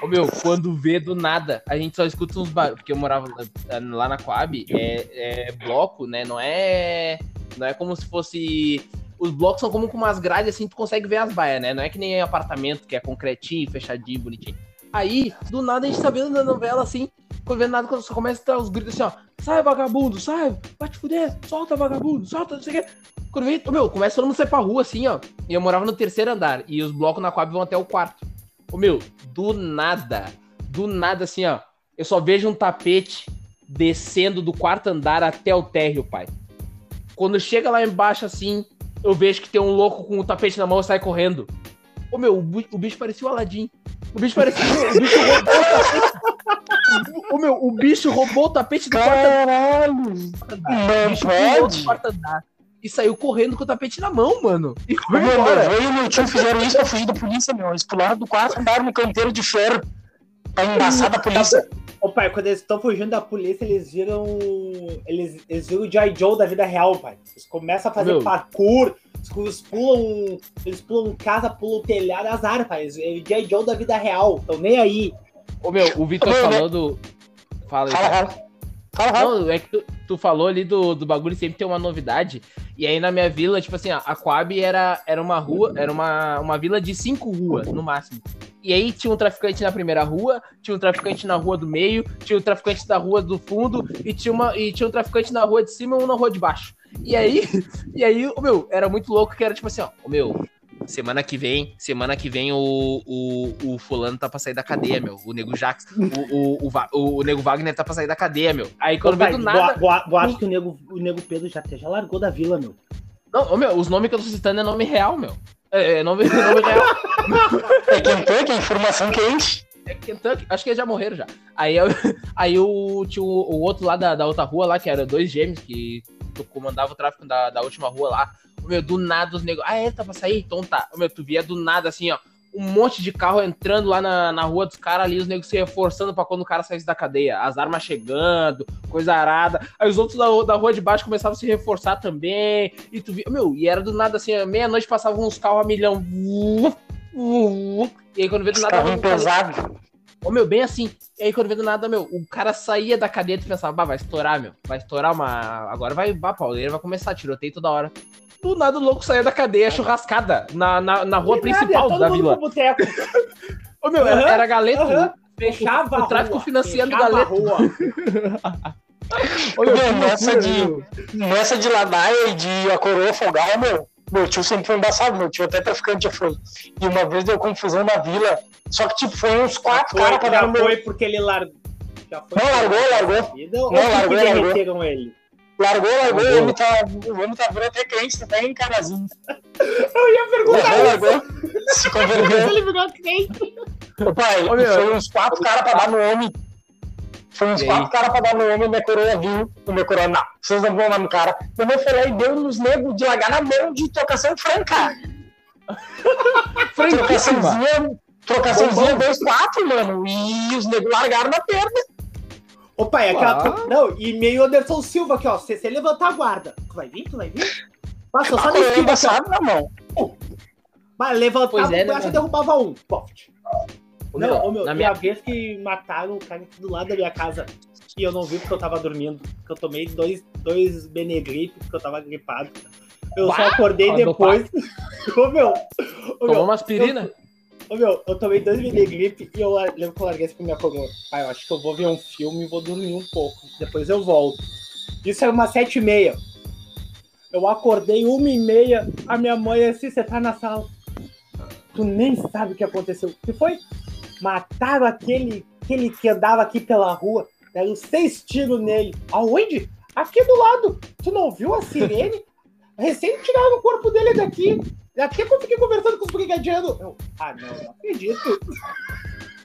Speaker 1: Ô meu, quando vê do nada, a gente só escuta uns barulhos. Porque eu morava lá na Coab, é, é bloco, né? Não é. Não é como se fosse os blocos são como com umas grades assim, tu consegue ver as baias, né? Não é que nem apartamento que é concretinho, fechadinho, bonitinho. Aí, do nada a gente tá vendo na novela assim, quando vendo nada, quando só começa a ter os gritos assim, ó, sai vagabundo, sai, vai te fuder, solta vagabundo, solta, não sei o que. Quando vem, meu, começa todo mundo sair pra rua assim, ó. E eu morava no terceiro andar, e os blocos na Coab vão até o quarto. Ô meu, do nada, do nada assim, ó, eu só vejo um tapete descendo do quarto andar até o térreo, pai. Quando chega lá embaixo assim, eu vejo que tem um louco com o tapete na mão e sai correndo. Ô meu, o, bicho parecia o Aladim. O bicho parecia. o bicho roubou o tapete. Ô meu, o bicho roubou o tapete do
Speaker 2: Caralho! Não pode?
Speaker 1: E saiu correndo com o tapete na mão, mano. E foi
Speaker 2: Meu,
Speaker 1: embora.
Speaker 2: meu avô e meu tio fizeram isso pra fugir da polícia, meu. Eles pularam do quarto e andaram no canteiro de ferro pra embaçar da polícia.
Speaker 3: Ô pai, quando eles estão fugindo da polícia, eles viram. Eles, eles viram o Joy Joe da vida real, pai. Eles começam a fazer
Speaker 1: Meu.
Speaker 3: parkour, eles pulam. Eles pulam casa, pulam telhado, azar, pai. Eles- Eles Joy Joe da vida real. Tão nem aí.
Speaker 1: Ô meu, o Vitor
Speaker 2: Ô, meu,
Speaker 1: falou do. Fala aí.
Speaker 2: Fala.
Speaker 1: Não, é que tu, tu falou ali do, do bagulho sempre tem uma novidade. E aí na minha vila, tipo assim, a Coab era, era uma rua, era uma, uma vila de cinco ruas, no máximo. E aí tinha um traficante na primeira rua, tinha um traficante na rua do meio, tinha um traficante da rua do fundo e tinha, uma, e tinha um traficante na rua de cima e um na rua de baixo. E aí, e aí, o meu, era muito louco que era tipo assim, ó, o meu, semana que vem, semana que vem o, o, o fulano tá pra sair da cadeia, meu. O nego Jax, o, o, o, o, nego Wagner tá pra sair da cadeia, meu. Aí quando vem do nada.
Speaker 3: eu, acho que o nego, o nego Pedro já, já largou da vila, meu.
Speaker 1: Não, ô, meu, os nomes que eu tô citando é nome real, meu. É, nome, nome real.
Speaker 2: É Kentucky, informação quente.
Speaker 1: É Kentucky. Acho que eles já morreram já. Aí, eu, aí o, tinha o, o outro lá da, da outra rua lá, que era dois gêmeos, que comandava o tráfico da, da última rua lá. Ô, Meu, do nada os negros. Ah, é, tá pra sair? Então tá. Ô, Meu, tu via do nada assim, ó. Um monte de carro entrando lá na, na rua dos caras ali, os negros se reforçando pra quando o cara saísse da cadeia. As armas chegando, coisa arada. Aí os outros da, da rua de baixo começavam a se reforçar também. E tu via. Meu, e era do nada assim, meia-noite passavam uns carros a milhão. E aí quando vê do nada. Cara-
Speaker 2: pesado.
Speaker 1: Ô, meu, bem assim. E aí, quando vê do nada, meu, o cara saía da cadeia e tu pensava, bah, vai estourar, meu. Vai estourar uma. Agora vai, bah, pauleira vai começar, tiroteio toda hora. Do nada o louco saía da cadeia churrascada na, na, na rua
Speaker 3: Que
Speaker 1: principal
Speaker 3: nada,
Speaker 1: da
Speaker 3: todo mundo
Speaker 1: vila. Ô, meu, era, era galeto.
Speaker 3: aham. Fechava
Speaker 1: O
Speaker 3: a
Speaker 1: tráfico
Speaker 3: rua,
Speaker 1: financiando galeto. Ô, meu,
Speaker 2: nessa de-. Nessa de ladaia e de a coroa folgar, meu, meu tio sempre foi embaçado, meu tio até traficante já foi. E uma vez deu confusão na vila, só que tipo, foi uns quatro
Speaker 3: Foi,
Speaker 2: caras pra dar
Speaker 3: já
Speaker 2: no meu.
Speaker 3: foi porque ele largou. Já foi
Speaker 2: Não, largou, largou. Não, largou, largou.
Speaker 3: derreteram ele?
Speaker 2: Largou, largou, o homem tá, o homem tá virando até crente, tá em carazinho.
Speaker 3: Eu ia perguntar
Speaker 2: Largou, largou. Se converteu.
Speaker 3: ele virou crente.
Speaker 2: Pai,
Speaker 1: Ô, meu,
Speaker 2: foi uns quatro caras pra dar no homem. Foi uns quatro caras pra dar no homem, minha coroa viu. O meu coroa, não, vocês não vão lá no cara. Eu vou falar e deu nos negros de largar na mão de trocação franca. Trocaçãozinha, trocaçãozinha 2-4, mano. E os negros largaram na perna.
Speaker 3: Ô, pai, aquela.
Speaker 1: Ah.
Speaker 3: Não, e meio Anderson Silva aqui, ó. Se você levantar a guarda, tu vai vir? Tu vai vir? Passa só
Speaker 2: A
Speaker 3: na ó.
Speaker 2: embaçada na mão.
Speaker 3: Mas levantava
Speaker 1: é,
Speaker 3: o
Speaker 1: né,
Speaker 3: braço e derrubava um. Poft. Não,
Speaker 1: meu,
Speaker 3: ô, meu,
Speaker 1: na minha
Speaker 3: vez que mataram o cara aqui do lado da minha casa e eu não vi porque eu tava dormindo. Porque eu tomei dois, dois Benegripe porque eu tava gripado. Eu só acordei
Speaker 1: ó,
Speaker 3: depois. ô, meu. Ô,
Speaker 1: Tomou
Speaker 3: meu,
Speaker 1: uma aspirina?
Speaker 3: Ô, meu, eu tomei dois Benegripe e eu lembro que eu larguei assim pra minha coroa. Ah, eu acho que eu vou ver um filme e vou dormir um pouco. Depois eu volto. Isso era umas sete e meia. Eu acordei uma e meia, a minha mãe assim, você tá na sala. Tu nem sabe o que aconteceu. O que foi? Mataram aquele, aquele que andava aqui pela rua. Deram seis tiros nele. Aonde? Aqui do lado. Tu não viu a sirene? Recém tiraram o corpo dele daqui. Até que eu fiquei conversando com os brigadianos. Eu, ah, não, não acredito.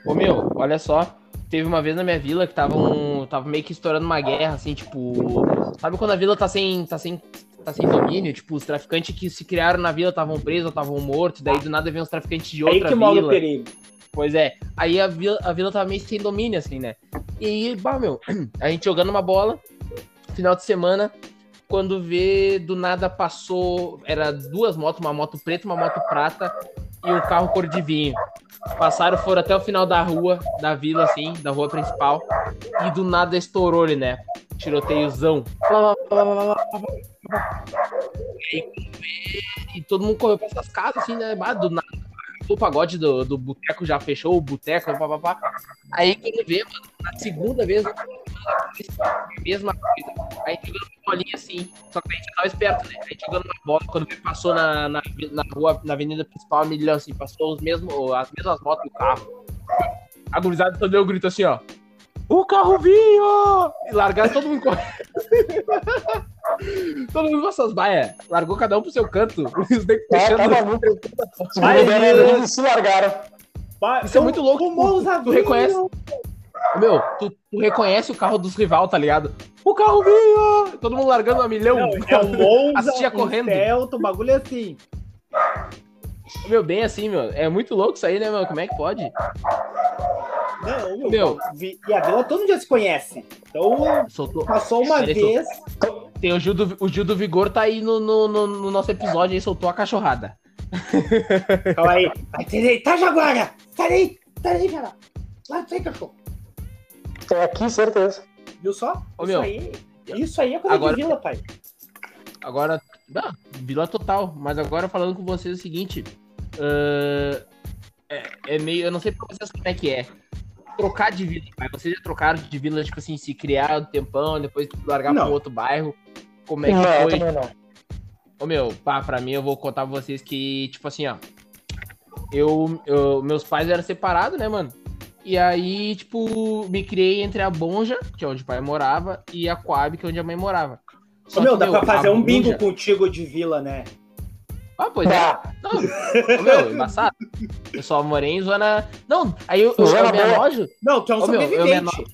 Speaker 1: Ô meu, olha só. Teve uma vez na minha vila que tava, um, tava meio que estourando uma guerra, assim, tipo. Sabe quando a vila tá sem. tá sem. tá sem domínio? Tipo, os traficantes que se criaram na vila estavam presos, estavam mortos, daí do nada vem os traficantes de
Speaker 3: Aí
Speaker 1: outra
Speaker 3: que mora o
Speaker 1: vila.
Speaker 3: perigo.
Speaker 1: Pois é. Aí a vila, a vila tava meio sem domínio, assim, né? E aí, bah, meu, a gente jogando uma bola, final de semana, quando vê, do nada passou. Era duas motos, uma moto preta, uma moto prata e um carro cor de vinho. Passaram, foram até o final da rua, da vila, assim, da rua principal. E do nada estourou ali, né? Tiroteiozão. E, e todo mundo correu pra essas casas, assim, né? Do nada. O pagode do, do boteco já fechou, o boteco, papapá. Aí quando vê, mano, na segunda vez, mesma coisa. Aí jogando uma bolinha assim, só que a gente tava esperto, né? Aí jogando uma bola, quando vê, passou na, na, na rua, na avenida principal, a milhão, assim, passou os mesmos, as mesmas motos do carro. A gurizada só deu um grito assim, ó. O carro vinha! E largaram todo mundo correndo. Todo mundo com suas baias. Largou cada um pro seu canto. Os negros fechando.
Speaker 2: tava muito. Eles se largaram.
Speaker 1: Isso é muito louco. Tu, tu reconhece. Meu, tu, tu reconhece o carro dos rival, tá ligado? O carro vinha! Todo mundo largando a milhão.
Speaker 3: Não, é Monza,
Speaker 1: Assistia correndo.
Speaker 3: Celta, um bagulho assim.
Speaker 1: Meu, bem assim, meu. É muito louco isso aí, né, meu? Como é que pode?
Speaker 3: Não, meu,
Speaker 1: Meu.
Speaker 3: E a vila todo dia se conhece. Então,
Speaker 1: Soltou.
Speaker 3: passou uma
Speaker 1: Ele
Speaker 3: vez.
Speaker 1: Tem o Gil do, o Gil do Vigor tá aí no, no, no- no nosso episódio aí, soltou a cachorrada.
Speaker 3: Calma aí. Vai ter tá Jaguara! Sai daí! Sai daí, cara! Lá sai, cachorro!
Speaker 2: É aqui, certeza.
Speaker 3: Viu só?
Speaker 1: Ô,
Speaker 3: isso
Speaker 1: meu.
Speaker 3: aí. Isso aí é coisa
Speaker 1: Agora-
Speaker 3: de vila, pai.
Speaker 1: Agora, não, vila total. Mas agora falando com vocês o seguinte. ah, é, é meio. Eu não sei pra vocês como é que é. Trocar de vila, pai. Vocês já trocaram de vila, tipo assim, se criar um tempão, depois largar pra
Speaker 3: Não.
Speaker 1: um outro bairro. Como é que
Speaker 2: não,
Speaker 1: foi?
Speaker 2: também não.
Speaker 1: Ô meu, pá, pra mim eu vou contar pra vocês que, tipo assim, ó. Eu, eu- meus pais eram separados, né, mano? E aí, tipo, me criei entre a Bonja, que é onde o pai morava, e a Coab, que é onde a mãe morava. Só
Speaker 3: meu,
Speaker 1: que,
Speaker 3: dá pra fazer um bingo
Speaker 1: Bonja-
Speaker 3: contigo de vila, né?
Speaker 1: Ah, pois é.
Speaker 2: Dá.
Speaker 1: Não, meu, embaçado. Eu só morei em zona. Não, aí eu, eu, eu me anojo.
Speaker 3: Não, tu é um
Speaker 1: Ô, meu, eu me
Speaker 3: sobrevivente.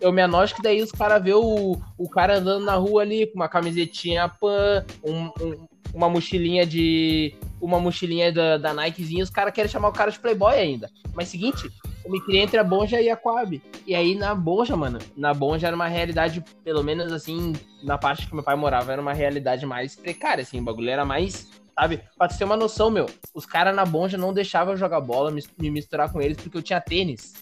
Speaker 1: Eu me anojo que daí os caras vê o, o cara andando na rua ali com uma camisetinha pan, um- um- uma mochilinha de. Uma mochilinha da, da Nikezinha, os caras querem chamar o cara de Playboy ainda. Mas seguinte, eu me criei entre a Bonja e a Coab. E aí na Bonja, mano, na Bonja era uma realidade, pelo menos assim, na parte que meu pai morava, era uma realidade mais precária, assim, o bagulho era mais. Sabe? Pra ter uma noção, meu, os caras na Bonja não deixavam eu jogar bola, me misturar com eles, porque eu tinha tênis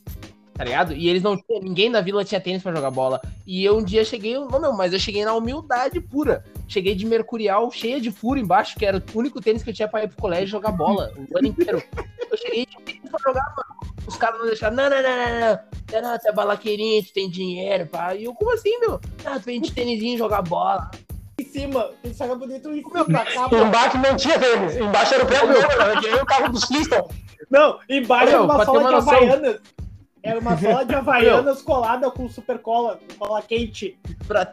Speaker 1: tá ligado? E eles não tinham, ninguém na vila tinha tênis pra jogar bola. E eu um dia cheguei, não, meu, mas eu cheguei na humildade pura. Cheguei de mercurial cheia de furo embaixo, que era o único tênis que eu tinha pra ir pro colégio jogar bola o ano inteiro. Eu cheguei de tênis pra jogar, mano. Os caras não deixaram, não, não, não, não, não. Não, não, tu é balaqueirinha, tu tem dinheiro, pá. E eu, como assim, meu? Ah, tu vem de tênisinho jogar bola.
Speaker 3: Em cima, tem que bonito em cima da capa.
Speaker 2: Embaixo não tinha tênis. Embaixo era o pé meu, né? Que nem o carro dos Flintstones.
Speaker 3: Não, embaixo
Speaker 1: Meu,
Speaker 3: era uma
Speaker 1: pra
Speaker 3: sola de
Speaker 1: noção.
Speaker 3: Era uma sola de Havaianas colada com super cola, cola quente.
Speaker 1: Pra,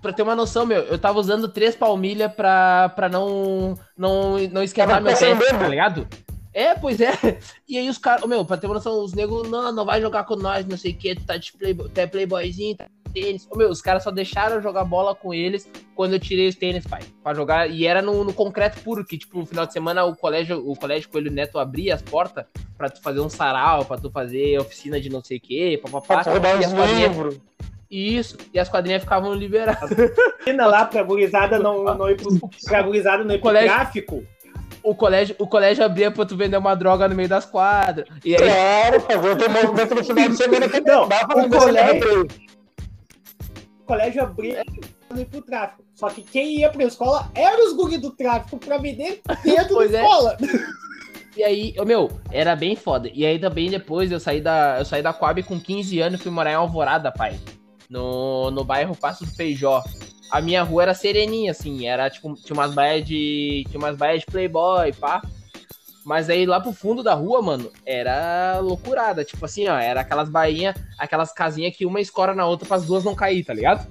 Speaker 1: pra ter uma noção, meu, eu tava usando três palmilhas pra, pra não, não, não esquentar meu pé, tá ligado? É, pois é. E aí os caras, meu, pra ter uma noção, os negros, não, não vai jogar com nós, não sei o que, tu tá de playboy, tu é playboyzinho, tá de tênis. Ô, meu, os caras só deixaram eu jogar bola com eles quando eu tirei os tênis, pai. Pra jogar, e era no, no concreto puro, que tipo, no final de semana o colégio, o colégio Coelho Neto abria as portas pra tu fazer um sarau, pra tu fazer oficina de não sei o que,
Speaker 2: Pra
Speaker 1: papapá.
Speaker 2: rodar
Speaker 1: E
Speaker 2: os livros.
Speaker 1: isso, e as quadrinhas ficavam liberadas.
Speaker 3: Lá pra gurizada não, não ir pro, pra gurizada não ir pro
Speaker 1: Colégio-
Speaker 3: tráfico.
Speaker 1: o colégio, o colégio abria pra tu vender uma droga no meio das quadras. E aí,
Speaker 2: Claro, fazer o teu movimento no final de semana que
Speaker 3: Não,
Speaker 2: dá pra
Speaker 3: o colégio-. O colégio abria não ir pro tráfico. Só que quem ia pra escola era os guri do tráfico pra vender dentro
Speaker 1: Pois
Speaker 3: da
Speaker 1: é.
Speaker 3: escola.
Speaker 1: E aí, meu, era bem foda. E aí também depois eu saí da, eu saí da Coab com 15 anos e fui morar em Alvorada, pai. No, no bairro Passo do Feijó. A minha rua era sereninha, assim, era tipo, tinha umas baias de. Tinha umas baias de Playboy, pá. Mas aí lá pro fundo da rua, mano, era loucurada. Tipo assim, ó, era aquelas bainhas, aquelas casinhas que uma escora na outra para as duas não cair, tá ligado?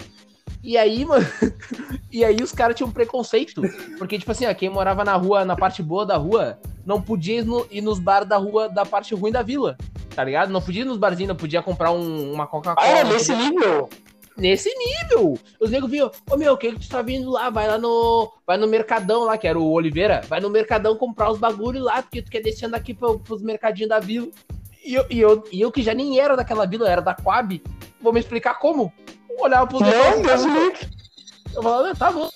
Speaker 1: E aí, mano, e aí os caras tinham um preconceito. Porque, tipo assim, ó, quem morava na rua, na parte boa da rua, não podia ir, no- ir nos bar da rua da parte ruim da vila. Tá ligado? Não podia ir nos barzinhos, não podia comprar um- uma
Speaker 2: Ah,
Speaker 1: Coca-Cola.
Speaker 2: era
Speaker 1: não
Speaker 2: nesse
Speaker 1: podia-
Speaker 2: nível.
Speaker 1: Nesse nível. Os negros viam, ô meu, o que que tu tá vindo lá? Vai lá no. Vai no Mercadão lá, que era o Oliveira. Vai no Mercadão comprar os bagulhos lá, porque tu quer descendo aqui pro, pros mercadinhos da vila. E eu, e, eu, e eu que já nem era daquela vila, era da Coab, vou me explicar como. Eu olhava pros
Speaker 2: Não, Deus me
Speaker 1: eu falava, "Ah, tá bom.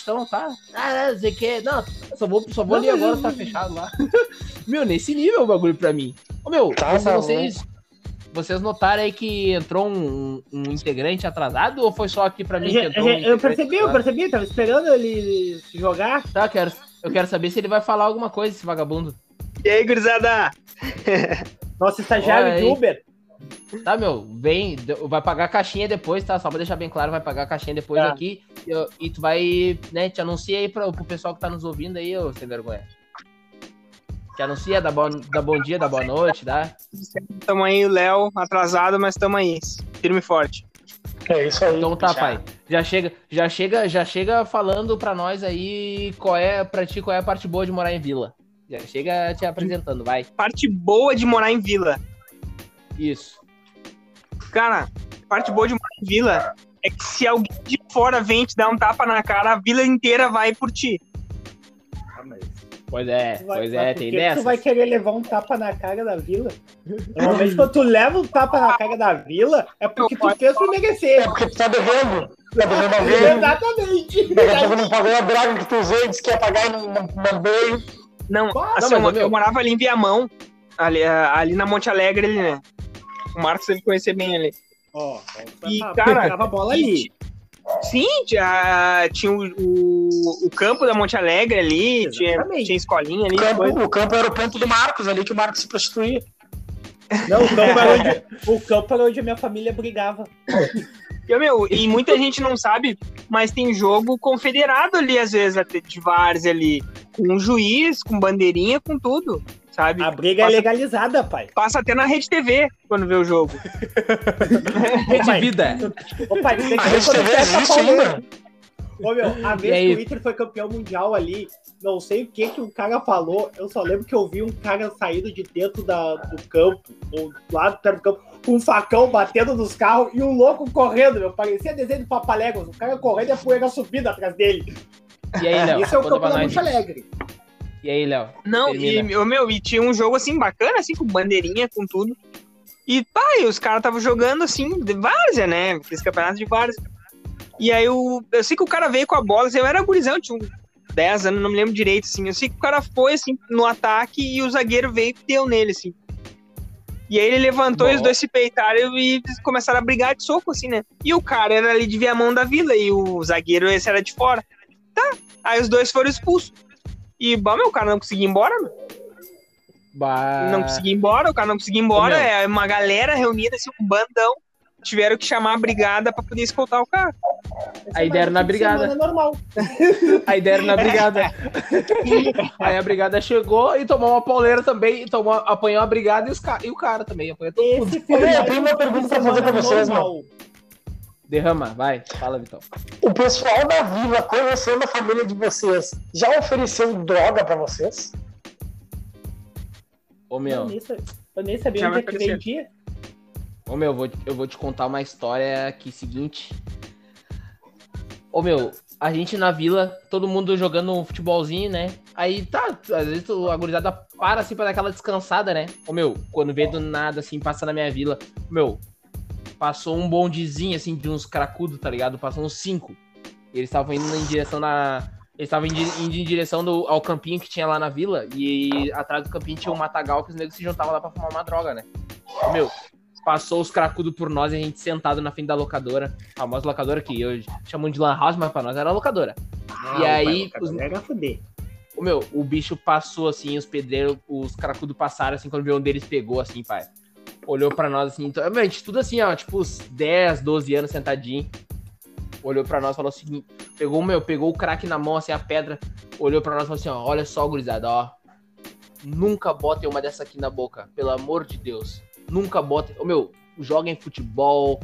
Speaker 1: Então tá. Ah, não sei o que. Não, eu só vou, só vou ali agora, tá fechado lá. meu, nesse nível o bagulho pra mim. Ô meu,
Speaker 2: Tá,
Speaker 1: vocês,
Speaker 2: tá
Speaker 1: vocês, vocês notaram aí que entrou um, um integrante atrasado ou foi só aqui pra mim que
Speaker 3: Eu,
Speaker 1: entrou um
Speaker 3: eu percebi, eu percebi, tava esperando ele jogar.
Speaker 1: Tá, quero, eu quero saber se ele vai falar alguma coisa, esse vagabundo.
Speaker 4: E aí, gurizada?
Speaker 3: Nosso estagiário
Speaker 1: Olha
Speaker 3: de
Speaker 1: aí.
Speaker 3: Uber.
Speaker 1: Tá, meu, vem, vai pagar a caixinha depois, tá? Só pra deixar bem claro, vai pagar a caixinha depois
Speaker 3: Tá.
Speaker 1: aqui. E, eu- e tu vai, né, te anuncia aí pra, pro pessoal que tá nos ouvindo aí, ô sem vergonha. Te anuncia, dá, bom, dá bom dia, dá boa noite, dá.
Speaker 4: Tamo aí, o Léo, atrasado, mas tamo aí. Firme e forte.
Speaker 2: É isso aí.
Speaker 1: Então tá,
Speaker 4: Já.
Speaker 1: pai. Já chega, já chega, já chega falando pra nós aí qual é, pra ti, qual é a parte boa de morar em vila. Já chega te apresentando, vai.
Speaker 4: Parte boa de morar em vila.
Speaker 1: Isso.
Speaker 4: Cara, parte boa de morar em vila é que se alguém de fora vem te dar um tapa na cara, a vila inteira vai por ti.
Speaker 3: Ah, mas
Speaker 1: Pois é,
Speaker 3: vai-
Speaker 1: pois é,
Speaker 3: por
Speaker 1: tem dessa.
Speaker 3: Tu vai querer levar um tapa na cara da vila? Normalmente quando tu leva um tapa na cara da vila, é porque tu fez por
Speaker 2: É
Speaker 3: merecer.
Speaker 2: porque tu tá devendo. Tá devendo alguém.
Speaker 3: Exatamente.
Speaker 2: Daqui a pouco não pagou a droga que tu usou e disse que ia pagar e não, não mandou.
Speaker 4: Não, assim,
Speaker 1: não,
Speaker 4: eu,
Speaker 1: meu-
Speaker 4: eu morava ali em Viamão, ali, ali na Monte Alegre, ali, né? O Marcos deve conhecer bem ali.
Speaker 3: Ó,
Speaker 4: E,
Speaker 3: tá-
Speaker 4: cara,
Speaker 3: a bola ali.
Speaker 4: Sim, tinha, tinha o, o, o campo da Monte Alegre ali, tinha, tinha escolinha ali.
Speaker 2: O campo, o campo era o ponto do Marcos ali, que o Marcos se prostituía.
Speaker 3: Não, o campo, era onde, o campo era onde a minha família brigava.
Speaker 4: E, meu, e muita gente não sabe, mas tem jogo confederado ali, às vezes, até de várzea ali. Com um juiz, com bandeirinha, com tudo, sabe?
Speaker 3: A briga é
Speaker 4: Passa-
Speaker 3: legalizada, pai.
Speaker 4: Passa até na Rede TV quando vê o jogo.
Speaker 1: Rede
Speaker 3: pai,
Speaker 1: vida.
Speaker 3: Ô, pai, tem que
Speaker 2: A Rede TV existe ainda.
Speaker 3: Ô, meu, a vez que o Inter foi campeão mundial ali, não sei o que que o cara falou, eu só lembro que eu vi um cara saindo de dentro da, do campo, ou lá do perto do campo, um facão batendo nos carros e um louco correndo, meu. Parecia desenho do Papaléguas. O cara correndo e a poeira subindo atrás dele.
Speaker 1: E aí, Léo?
Speaker 3: Isso é o campo da. Monte Alegre.
Speaker 1: E aí, Léo?
Speaker 4: Não,
Speaker 1: Termina.
Speaker 4: e, meu, e tinha um jogo assim bacana, assim, com bandeirinha, com tudo. E pá, e os caras estavam jogando assim, de várzea, né? Aqueles campeonatos de várzea. E aí o, eu sei que o cara veio com a bola, assim, eu era gurizão, tinha uns 10 anos, não me lembro direito, assim. Eu sei que o cara foi assim no ataque e o zagueiro veio e deu nele, assim. E aí ele levantou e os dois se peitaram e começaram a brigar de soco, assim, né? E o cara era ali de Viamão da vila e o zagueiro esse era de fora. Tá. Aí os dois foram expulsos. E, bom, meu, o cara não conseguia ir embora, meu.
Speaker 1: Bah...
Speaker 4: não conseguia ir embora, o cara não conseguia ir embora,
Speaker 1: meu.
Speaker 4: é uma galera reunida, assim, um bandão, tiveram que chamar a brigada pra poder escoltar o cara.
Speaker 3: Essa
Speaker 1: Aí deram na
Speaker 3: de
Speaker 1: brigada.
Speaker 3: normal.
Speaker 1: Aí deram na brigada. aí a brigada chegou e tomou uma pauleira também, e tomou, apanhou a brigada e, os ca... e o cara também. Apanhou todo mundo.
Speaker 3: Esse foi
Speaker 2: Ô, meu,
Speaker 3: mais
Speaker 2: tem uma
Speaker 3: um
Speaker 2: pergunta pra fazer pra vocês,
Speaker 3: normal.
Speaker 1: Derrama, vai. Fala, Vitão.
Speaker 2: O pessoal da vila, conhecendo a família de vocês, já ofereceu droga pra vocês?
Speaker 1: Ô,
Speaker 3: Eu
Speaker 1: meu,
Speaker 3: eu nem sabia onde é que vendia.
Speaker 1: Ô, meu, eu vou, eu vou te contar uma história aqui seguinte. Ô, meu, a gente na vila, todo mundo jogando um futebolzinho, né? Aí tá, às vezes a gurizada para assim pra dar aquela descansada, né? Ô, meu, quando vê do nada, assim, passa na minha vila, meu, passou um bondezinho, assim, de uns cracudos, tá ligado? Passou uns cinco. Eles estavam indo em direção na. Eles estavam indo indo em direção do, ao campinho que tinha lá na vila. E atrás do campinho tinha um matagal que os negros se juntavam lá pra fumar uma droga, né? Meu, passou os cracudos por nós e a gente sentado na frente da locadora. A famosa locadora que hoje chamam de Lan House, mas pra nós era locadora.
Speaker 3: Ah,
Speaker 1: E aí,
Speaker 3: os...
Speaker 1: os-
Speaker 3: Era fuder.
Speaker 1: O meu, o bicho passou assim, os pedreiros, os cracudos passaram assim, quando viu um deles pegou assim, pai. Olhou pra nós assim, então, a gente tudo assim, ó, tipo, uns 10, 12 anos sentadinho. Olhou pra nós e falou o seguinte: pegou o meu, pegou o crack na mão, assim, a pedra, olhou pra nós e falou assim: ó, olha só, gurizada, ó. Nunca botem uma dessa aqui na boca, pelo amor de Deus. Nunca botem. Ô meu, joguem futebol,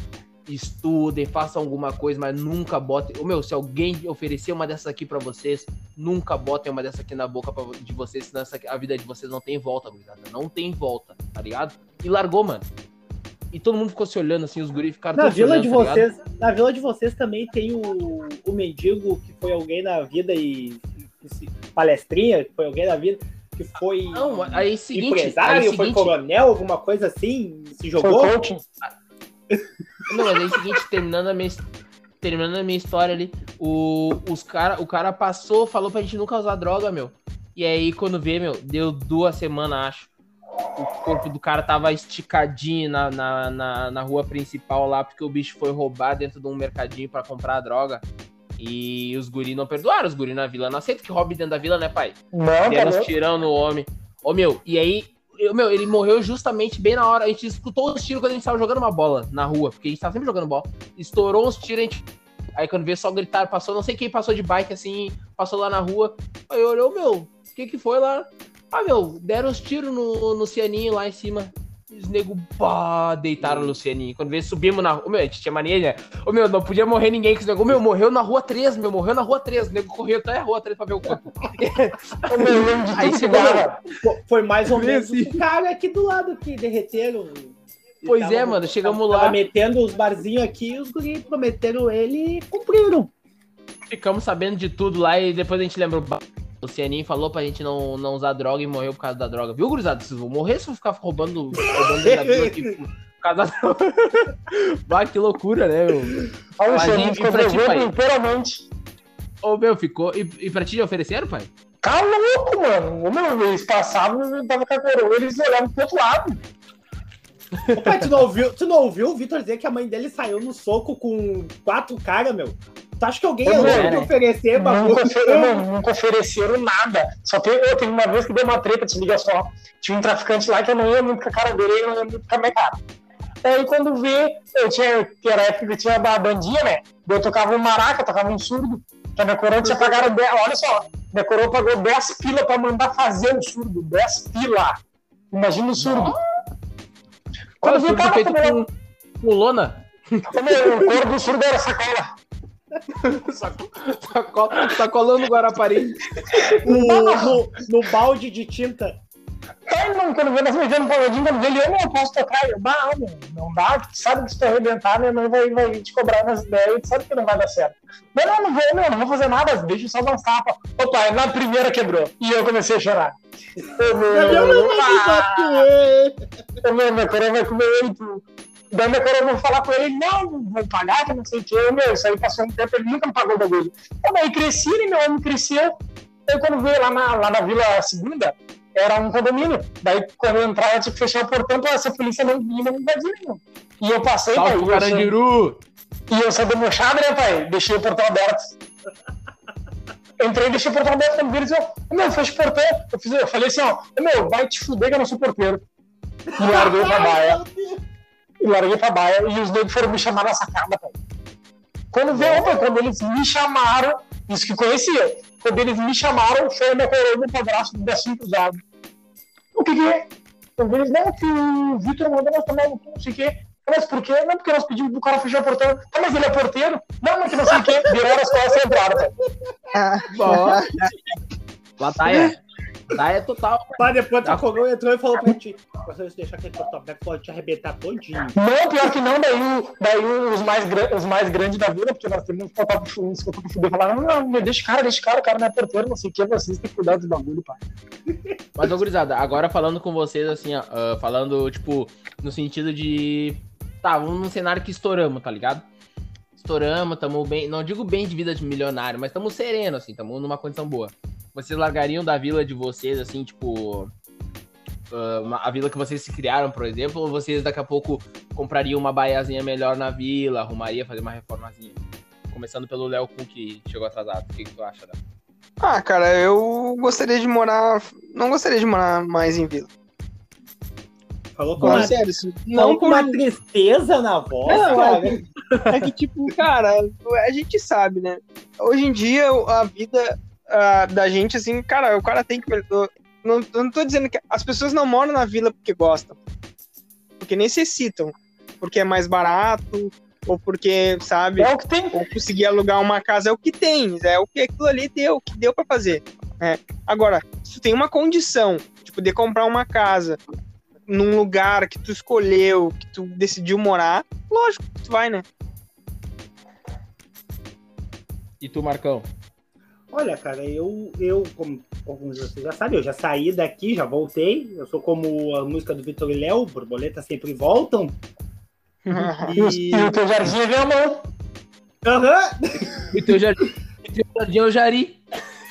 Speaker 1: estudem, façam alguma coisa, mas nunca botem. Ô meu, se alguém oferecer uma dessas aqui pra vocês, nunca botem uma dessa aqui na boca pra- de vocês, senão essa- a vida de vocês não tem volta, gurizada. Não tem volta, tá ligado? E largou, mano. E todo mundo ficou se olhando assim, os guris ficaram
Speaker 3: Na vila
Speaker 1: olhando,
Speaker 3: de
Speaker 1: tá
Speaker 3: vocês, na vila de vocês também tem o, o mendigo que foi alguém na vida e, e palestrinha, que foi alguém na vida que foi
Speaker 1: Não, aí seguinte,
Speaker 3: empresário,
Speaker 1: aí
Speaker 3: foi
Speaker 1: seguinte,
Speaker 3: coronel, alguma coisa assim, se
Speaker 2: Foi
Speaker 3: jogou.
Speaker 1: Não, mas aí é o seguinte, terminando a minha, terminando a minha história ali, o, os cara, o cara passou, falou pra gente nunca usar droga, meu. E aí, quando vê, meu, deu duas semanas, acho. O corpo do cara tava esticadinho na, na, na, na rua principal lá, porque o bicho foi roubar dentro de um mercadinho pra comprar a droga. E os guri não perdoaram, os guri na vila. Não aceita que roube dentro da vila, né, pai?
Speaker 2: Não, tá
Speaker 1: Deram
Speaker 2: louco.
Speaker 1: tirão no homem. Ô, meu, e aí, eu, meu, ele morreu justamente bem na hora. A gente escutou os tiros quando a gente tava jogando uma bola na rua, porque a gente tava sempre jogando bola. Estourou uns tiros, a gente. Aí quando veio só gritar, passou, não sei quem passou de bike assim, passou lá na rua. Aí olhou, meu, o que que foi lá? Ah, meu, deram os tiros no, no cianinho lá em cima. E os nego, pá, deitaram o Lucianinho. Quando veio, subimos na rua. Meu, a gente tinha mania, né? Ô, meu, não podia morrer ninguém com esse nego. Meu, morreu na rua 3, meu, morreu na rua 3. O nego correu até a rua 3 pra ver o corpo.
Speaker 3: Aí chegou Foi mais ou menos o cara aqui do lado que derreteram.
Speaker 1: Pois tava, é, mano, chegamos tava, lá. Tava
Speaker 3: metendo os barzinhos aqui, os guris prometeram ele e cumpriram.
Speaker 1: Ficamos sabendo de tudo lá e depois a gente lembrou. O Cianinho falou pra gente não, não usar droga e morreu por causa da droga. Viu, gurizada? Vocês vão morrer se eu ficar roubando, roubando da vila aqui por causa da droga. bah, que loucura, né, meu?
Speaker 2: Olha, o Cianinho ficou vergonha inteiramente.
Speaker 1: Ô, meu, ficou... E, e pra ti já ofereceram, pai?
Speaker 2: Tá louco, mano. O meu, eles passavam, eu tava com a coroa, eles olhavam pro outro lado.
Speaker 3: Ô, pai, tu não ouviu, tu não ouviu o Vitor dizer que a mãe dele saiu no soco com quatro caras, meu? Tu acha que alguém ia louco oferecer bagulho?
Speaker 2: Nunca, nunca ofereceram nada. Só teve, eu, teve uma vez que deu uma treta, te liga só. Tinha um traficante lá que eu não ia muito com a cara dele, eu não ia muito com a minha cara. Aí quando vê, eu tinha, que era a época que eu tinha da bandinha, né? Eu tocava um maraca, tocava um surdo. Que a minha coroa tinha pagado 10, olha só, minha coroa pagou 10 pila pra mandar fazer o surdo. 10 pila. Imagina o surdo.
Speaker 1: Quando Olha, o surdo feito com, com lona.
Speaker 2: O coro do surdo era sacola.
Speaker 1: Sacolando o Guarapari.
Speaker 3: No, no, no balde de tinta.
Speaker 2: É, mano, quando vê nós metendo um pagodinho, quando vê ele, eu não posso tocar. Eu, bah, não dá, tu sabe que se tu arrebentar, minha mãe vai, vai te cobrar nas ideias, tu sabe que não vai dar certo. Não, não, não vou, não, não vou fazer nada, deixa eu só dar uns tapas. Opa, na primeira quebrou. E eu comecei a chorar. Ô, meu, meu, meu, minha coroa vai comer oito. Daí minha coroa vai falar com ele, não, vou pagar, que não sei o que. Meu, isso aí passou um tempo, ele nunca me pagou o bagulho. Daí cresci, né, meu homem cresceu. Aí quando veio lá na, lá na Vila Segunda, era um condomínio. Daí, quando eu entrava, eu tinha que fechar o portão pra essa polícia não vir não invadir, não. E eu passei,
Speaker 1: Salve pai. Carandiru!
Speaker 2: E eu sou demochado, né, pai? Deixei o portão aberto. Entrei e deixei o portão aberto. Quando viram, eu, meu, fecha o portão. Eu, fiz, eu falei assim, ó, meu, vai te fuder que eu não sou porteiro. E larguei pra baia. E larguei pra baia. E os negros foram me chamar na sacada, pai. Quando veio, quando eles me chamaram, isso que conhecia. Quando eles me chamaram, foi uma coroa do padrasto do Becinho Cruzado. O que que é? Então, eles, não, que o Vitor mandou nós tomar um não sei o quê. Mas por quê? Não, porque nós pedimos pro cara fechar o portão. Ah, mas ele é porteiro? Não, mas que não sei o quê. Viraram as costas e entraram.
Speaker 1: Ah, bom. Batalha. Daí é total.
Speaker 3: Mas depois a Kogão entrou e falou pra ti: você deixar aquele portão aberto, pode te arrebentar todinho.
Speaker 2: Não, pior que não, daí, daí os, mais, os mais grandes da vila, porque nós temos que faltar pro fundo, que eu fuder, falaram: não, não, deixa o cara, deixa o cara, o cara não é porteiro, não sei o que, vocês têm que cuidar dos bagulho, pai.
Speaker 1: Mas, ô, gurizada, agora falando com vocês, assim, ó, uh, falando, tipo, no sentido de. Tá, vamos num cenário que estouramos, tá ligado? Estouramos, tamo bem. Não digo bem de vida de milionário, mas tamo sereno, assim, tamo numa condição boa vocês largariam da vila de vocês, assim, tipo. Uh, a vila que vocês se criaram, por exemplo, ou vocês daqui a pouco comprariam uma baiazinha melhor na vila, arrumaria, fazer uma reformazinha? Começando pelo Léo Kun, que chegou atrasado. O que, que tu acha, Léo?
Speaker 4: Ah, cara, eu gostaria de morar. Não gostaria de morar mais em vila.
Speaker 3: Falou com, uma, sério, não com uma tristeza na voz, não,
Speaker 4: cara. É, é que, tipo, cara, a gente sabe, né? Hoje em dia, a vida da gente, assim, cara, o cara tem que. Eu não, eu não tô dizendo que as pessoas não moram na vila porque gostam, porque necessitam, porque é mais barato, ou porque, sabe,
Speaker 2: é o que tem.
Speaker 4: ou conseguir alugar uma casa é o que tem, é o que aquilo ali deu, o que deu para fazer. É. Agora, se tu tem uma condição de poder comprar uma casa num lugar que tu escolheu, que tu decidiu morar, lógico que tu vai, né?
Speaker 1: E tu, Marcão?
Speaker 3: Olha, cara, eu, eu como alguns de vocês já sabem, eu já saí daqui, já voltei. Eu sou como a música do Vitor e Léo, borboletas sempre voltam.
Speaker 2: e... e o teu jardim é meu amor.
Speaker 3: Aham.
Speaker 1: Uhum. E teu jardim, teu jardim é o Jari.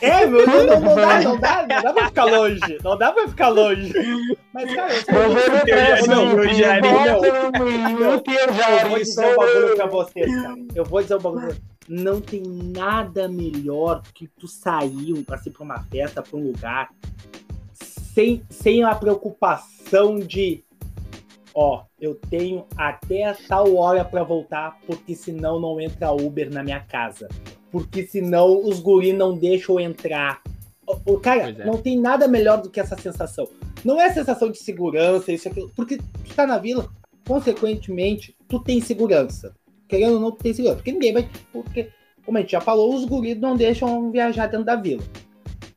Speaker 3: É, meu, não, não, não, dá, não dá, não dá pra ficar longe. Não dá pra ficar longe. Mas, cara, eu
Speaker 2: sou o teu Jari,
Speaker 3: não. Teu Jari. Eu vou dizer um bagulho pra vocês, cara. Eu vou dizer um bagulho não tem nada melhor que tu sair assim, para uma festa, para um lugar, sem, sem a preocupação de ó, eu tenho até tal hora para voltar, porque senão não entra Uber na minha casa. Porque senão os guri não deixam entrar. O, cara, é. não tem nada melhor do que essa sensação. Não é sensação de segurança, isso aqui, porque tu tá na vila, consequentemente, tu tem segurança. Querendo ou não, tu tem segurança. Porque ninguém vai. Porque, como a gente já falou, os guris não deixam viajar dentro da vila.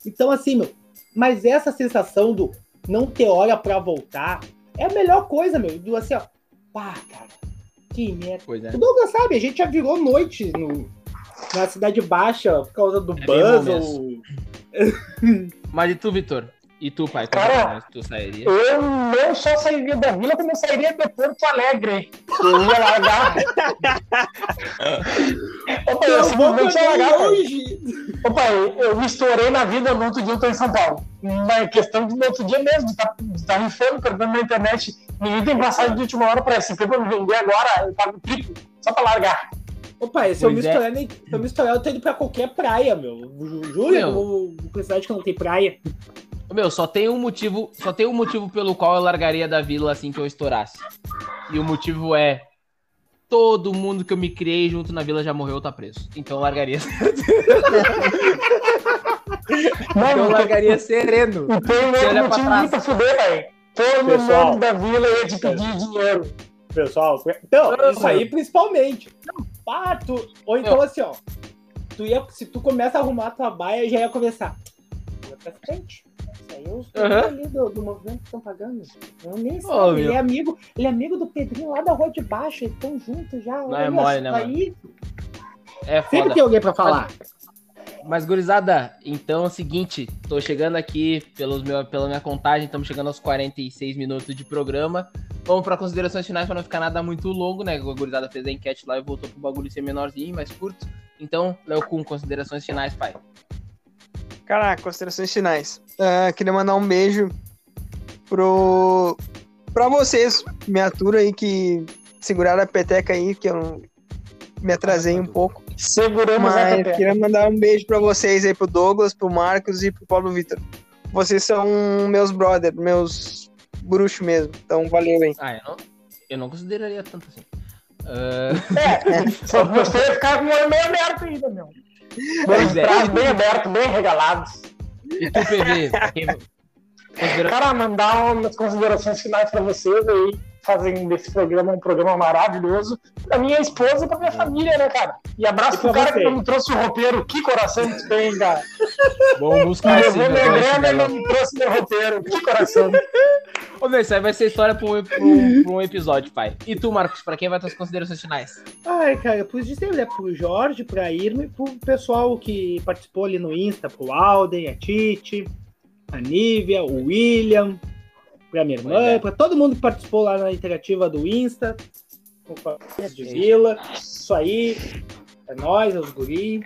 Speaker 3: Então, assim, meu, mas essa sensação do não ter hora para voltar é a melhor coisa, meu. Do assim, ó. Pá, cara. Que merda.
Speaker 1: Pois é.
Speaker 3: O Douglas sabe, a gente já virou noite no, na Cidade Baixa por causa do
Speaker 1: É
Speaker 3: Buzz ou.
Speaker 1: Mas e tu, Vitor? E tu, pai?
Speaker 2: Cara,
Speaker 1: tu sairia?
Speaker 2: Eu não só sairia da vila, como eu sairia de Porto Alegre. Eu ia largar. Opa, eu
Speaker 3: Eu
Speaker 2: simplesmente ia largar.
Speaker 3: longe.
Speaker 2: Opa, eu, me estourei na vida, no outro dia eu tô em São Paulo. Na questão do outro dia mesmo, de tá, de tá rifando, perdendo na internet. Ninguém tem passagem de última hora pra esse. Pra me vender agora, eu pago triplo, só pra largar.
Speaker 3: Opa, se eu
Speaker 1: é.
Speaker 3: nem- se eu me estourar, eu tô indo pra qualquer praia, meu. Ju- Juro, pra cidade que não tem praia.
Speaker 1: Meu, só tem um motivo, só tem um motivo pelo qual eu largaria da vila assim que eu estourasse. E o motivo é todo mundo que eu me criei junto na vila já morreu ou tá preso. Então eu largaria.
Speaker 2: Não,
Speaker 1: Então eu largaria sereno. Você
Speaker 2: outro
Speaker 1: olha pra
Speaker 2: motivo
Speaker 1: trás.
Speaker 2: muito a fuder, velho. Todo
Speaker 3: Pessoal.
Speaker 2: mundo da vila ia te pedir dinheiro.
Speaker 3: Pessoal, então, isso aí principalmente. Ah, tu- ou então assim, ó. Tu ia, se tu começa a arrumar a tua baia, já ia começar. Ia pra frente. Eu sou
Speaker 1: Aham.
Speaker 3: ali do, do movimento que estão pagando. Eu nem sei. Ele
Speaker 1: meu.
Speaker 3: é amigo, ele é amigo do Pedrinho lá da rua de baixo, eles estão juntos já.
Speaker 1: Não é mole, né,
Speaker 3: aí.
Speaker 1: É
Speaker 3: Sempre
Speaker 1: foda.
Speaker 3: tem alguém pra falar.
Speaker 1: Mas, gurizada, então é o seguinte, tô chegando aqui pelos meu, pela minha contagem, estamos chegando aos 46 minutos de programa. Vamos para considerações finais para não ficar nada muito longo, né? A gurizada fez a enquete lá e voltou pro bagulho ser menorzinho, mais curto. Então, Léo com considerações finais, pai.
Speaker 4: Cara, considerações finais. Ah, queria mandar um beijo pro pra vocês, minha turma aí que seguraram a peteca aí, que eu não- me atrasei um pouco.
Speaker 2: Seguramos a
Speaker 4: Mas
Speaker 2: pepeca.
Speaker 4: queria mandar um beijo pra vocês aí, pro Douglas, pro Marcos e pro Paulo Vitor. Vocês são meus brother, meus bruxos mesmo. Então, valeu aí.
Speaker 1: Ah, eu não, eu não consideraria tanto assim. Ah,
Speaker 2: É, só você ia ficar com o olho meio aberto ainda, meu.
Speaker 1: Pois é.
Speaker 2: bem abertos, bem regalados.
Speaker 1: e tu, PV? Quem... Considera...
Speaker 2: Cara, mandar umas considerações finais pra vocês aí, fazendo desse programa um programa maravilhoso. Pra minha esposa e pra minha família, né, cara? E abraço
Speaker 3: E
Speaker 2: pro cara
Speaker 3: você.
Speaker 2: que não me trouxe o roteiro. Que coração que tem, cara.
Speaker 1: Vamos
Speaker 2: Que
Speaker 1: buscar esse
Speaker 2: levou minha
Speaker 1: negócio,
Speaker 2: grana e
Speaker 1: né,
Speaker 2: não me trouxe meu roteiro. Que coração.
Speaker 1: Ô, meu, isso aí vai ser história pra um, pra um- pra um episódio, pai. E tu, Marcos, pra quem vai tuas considerações finais?
Speaker 3: Ai, cara, por isso sempre é pro Jorge, pra Irma e pro pessoal que participou ali no Insta, pro Alden, a Titi, a Nívia, o William, pra minha irmã,
Speaker 1: é.
Speaker 3: pra todo mundo que participou lá na interativa do Insta, de Vila. Isso aí, é nóis, é os guri.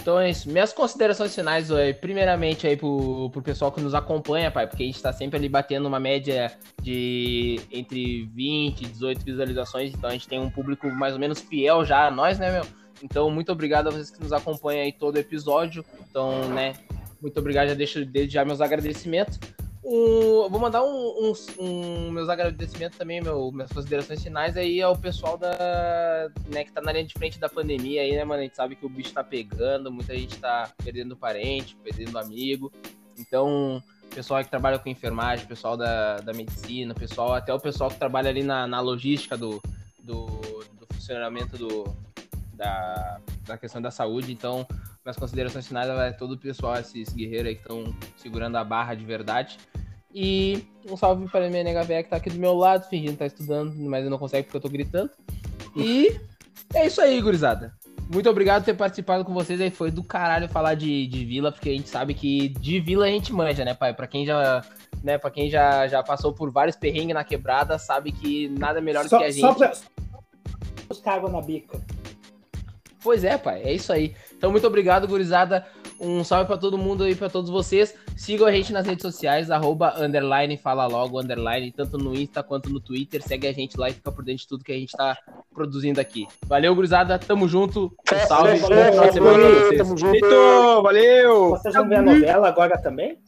Speaker 1: Então é isso. Minhas considerações finais, é, primeiramente aí pro, pro pessoal que nos acompanha, pai, porque a gente tá sempre ali batendo uma média de entre 20 e 18 visualizações, então a gente tem um público mais ou menos fiel já a nós, né, meu? Então, muito obrigado a vocês que nos acompanham aí todo episódio. Então, né, muito obrigado, já deixo desde já meus agradecimentos. Um, vou mandar um, um- um- meus agradecimentos também, meu, minhas considerações finais aí ao pessoal da, né, que tá na linha de frente da pandemia aí, né, mano? A gente sabe que o bicho tá pegando, muita gente tá perdendo parente, perdendo amigo. Então, pessoal que trabalha com enfermagem, pessoal da, da medicina, pessoal, até o pessoal que trabalha ali na, na logística do, do, do funcionamento do, da, da questão da saúde. Então, minhas considerações finais é todo o pessoal, esses guerreiros aí que estão segurando a barra de verdade. E um salve para a minha nega véia que tá aqui do meu lado, fingindo que tá estudando, mas eu não consegue porque eu tô gritando. E é isso aí, gurizada. Muito obrigado por ter participado com vocês aí. Foi do caralho falar de, de vila, porque a gente sabe que de vila a gente manja, né, pai? Pra quem já, né, pra quem já, já passou por vários perrengues na quebrada, sabe que nada melhor do que a gente.
Speaker 3: só pra. Os água na bica.
Speaker 1: Pois é, pai, é isso aí. Então, muito obrigado, gurizada. Um salve pra todo mundo aí, pra todos vocês. Sigam a gente nas redes sociais, arroba, underline, fala logo, underline, tanto no Insta quanto no Twitter. Segue a gente lá e fica por dentro de tudo que a gente tá produzindo aqui. Valeu, gurizada. Tamo junto. Um salve. Bom final de semana pra vocês.
Speaker 2: Tamo junto.
Speaker 4: Valeu!
Speaker 3: Vocês vão ver a novela agora também?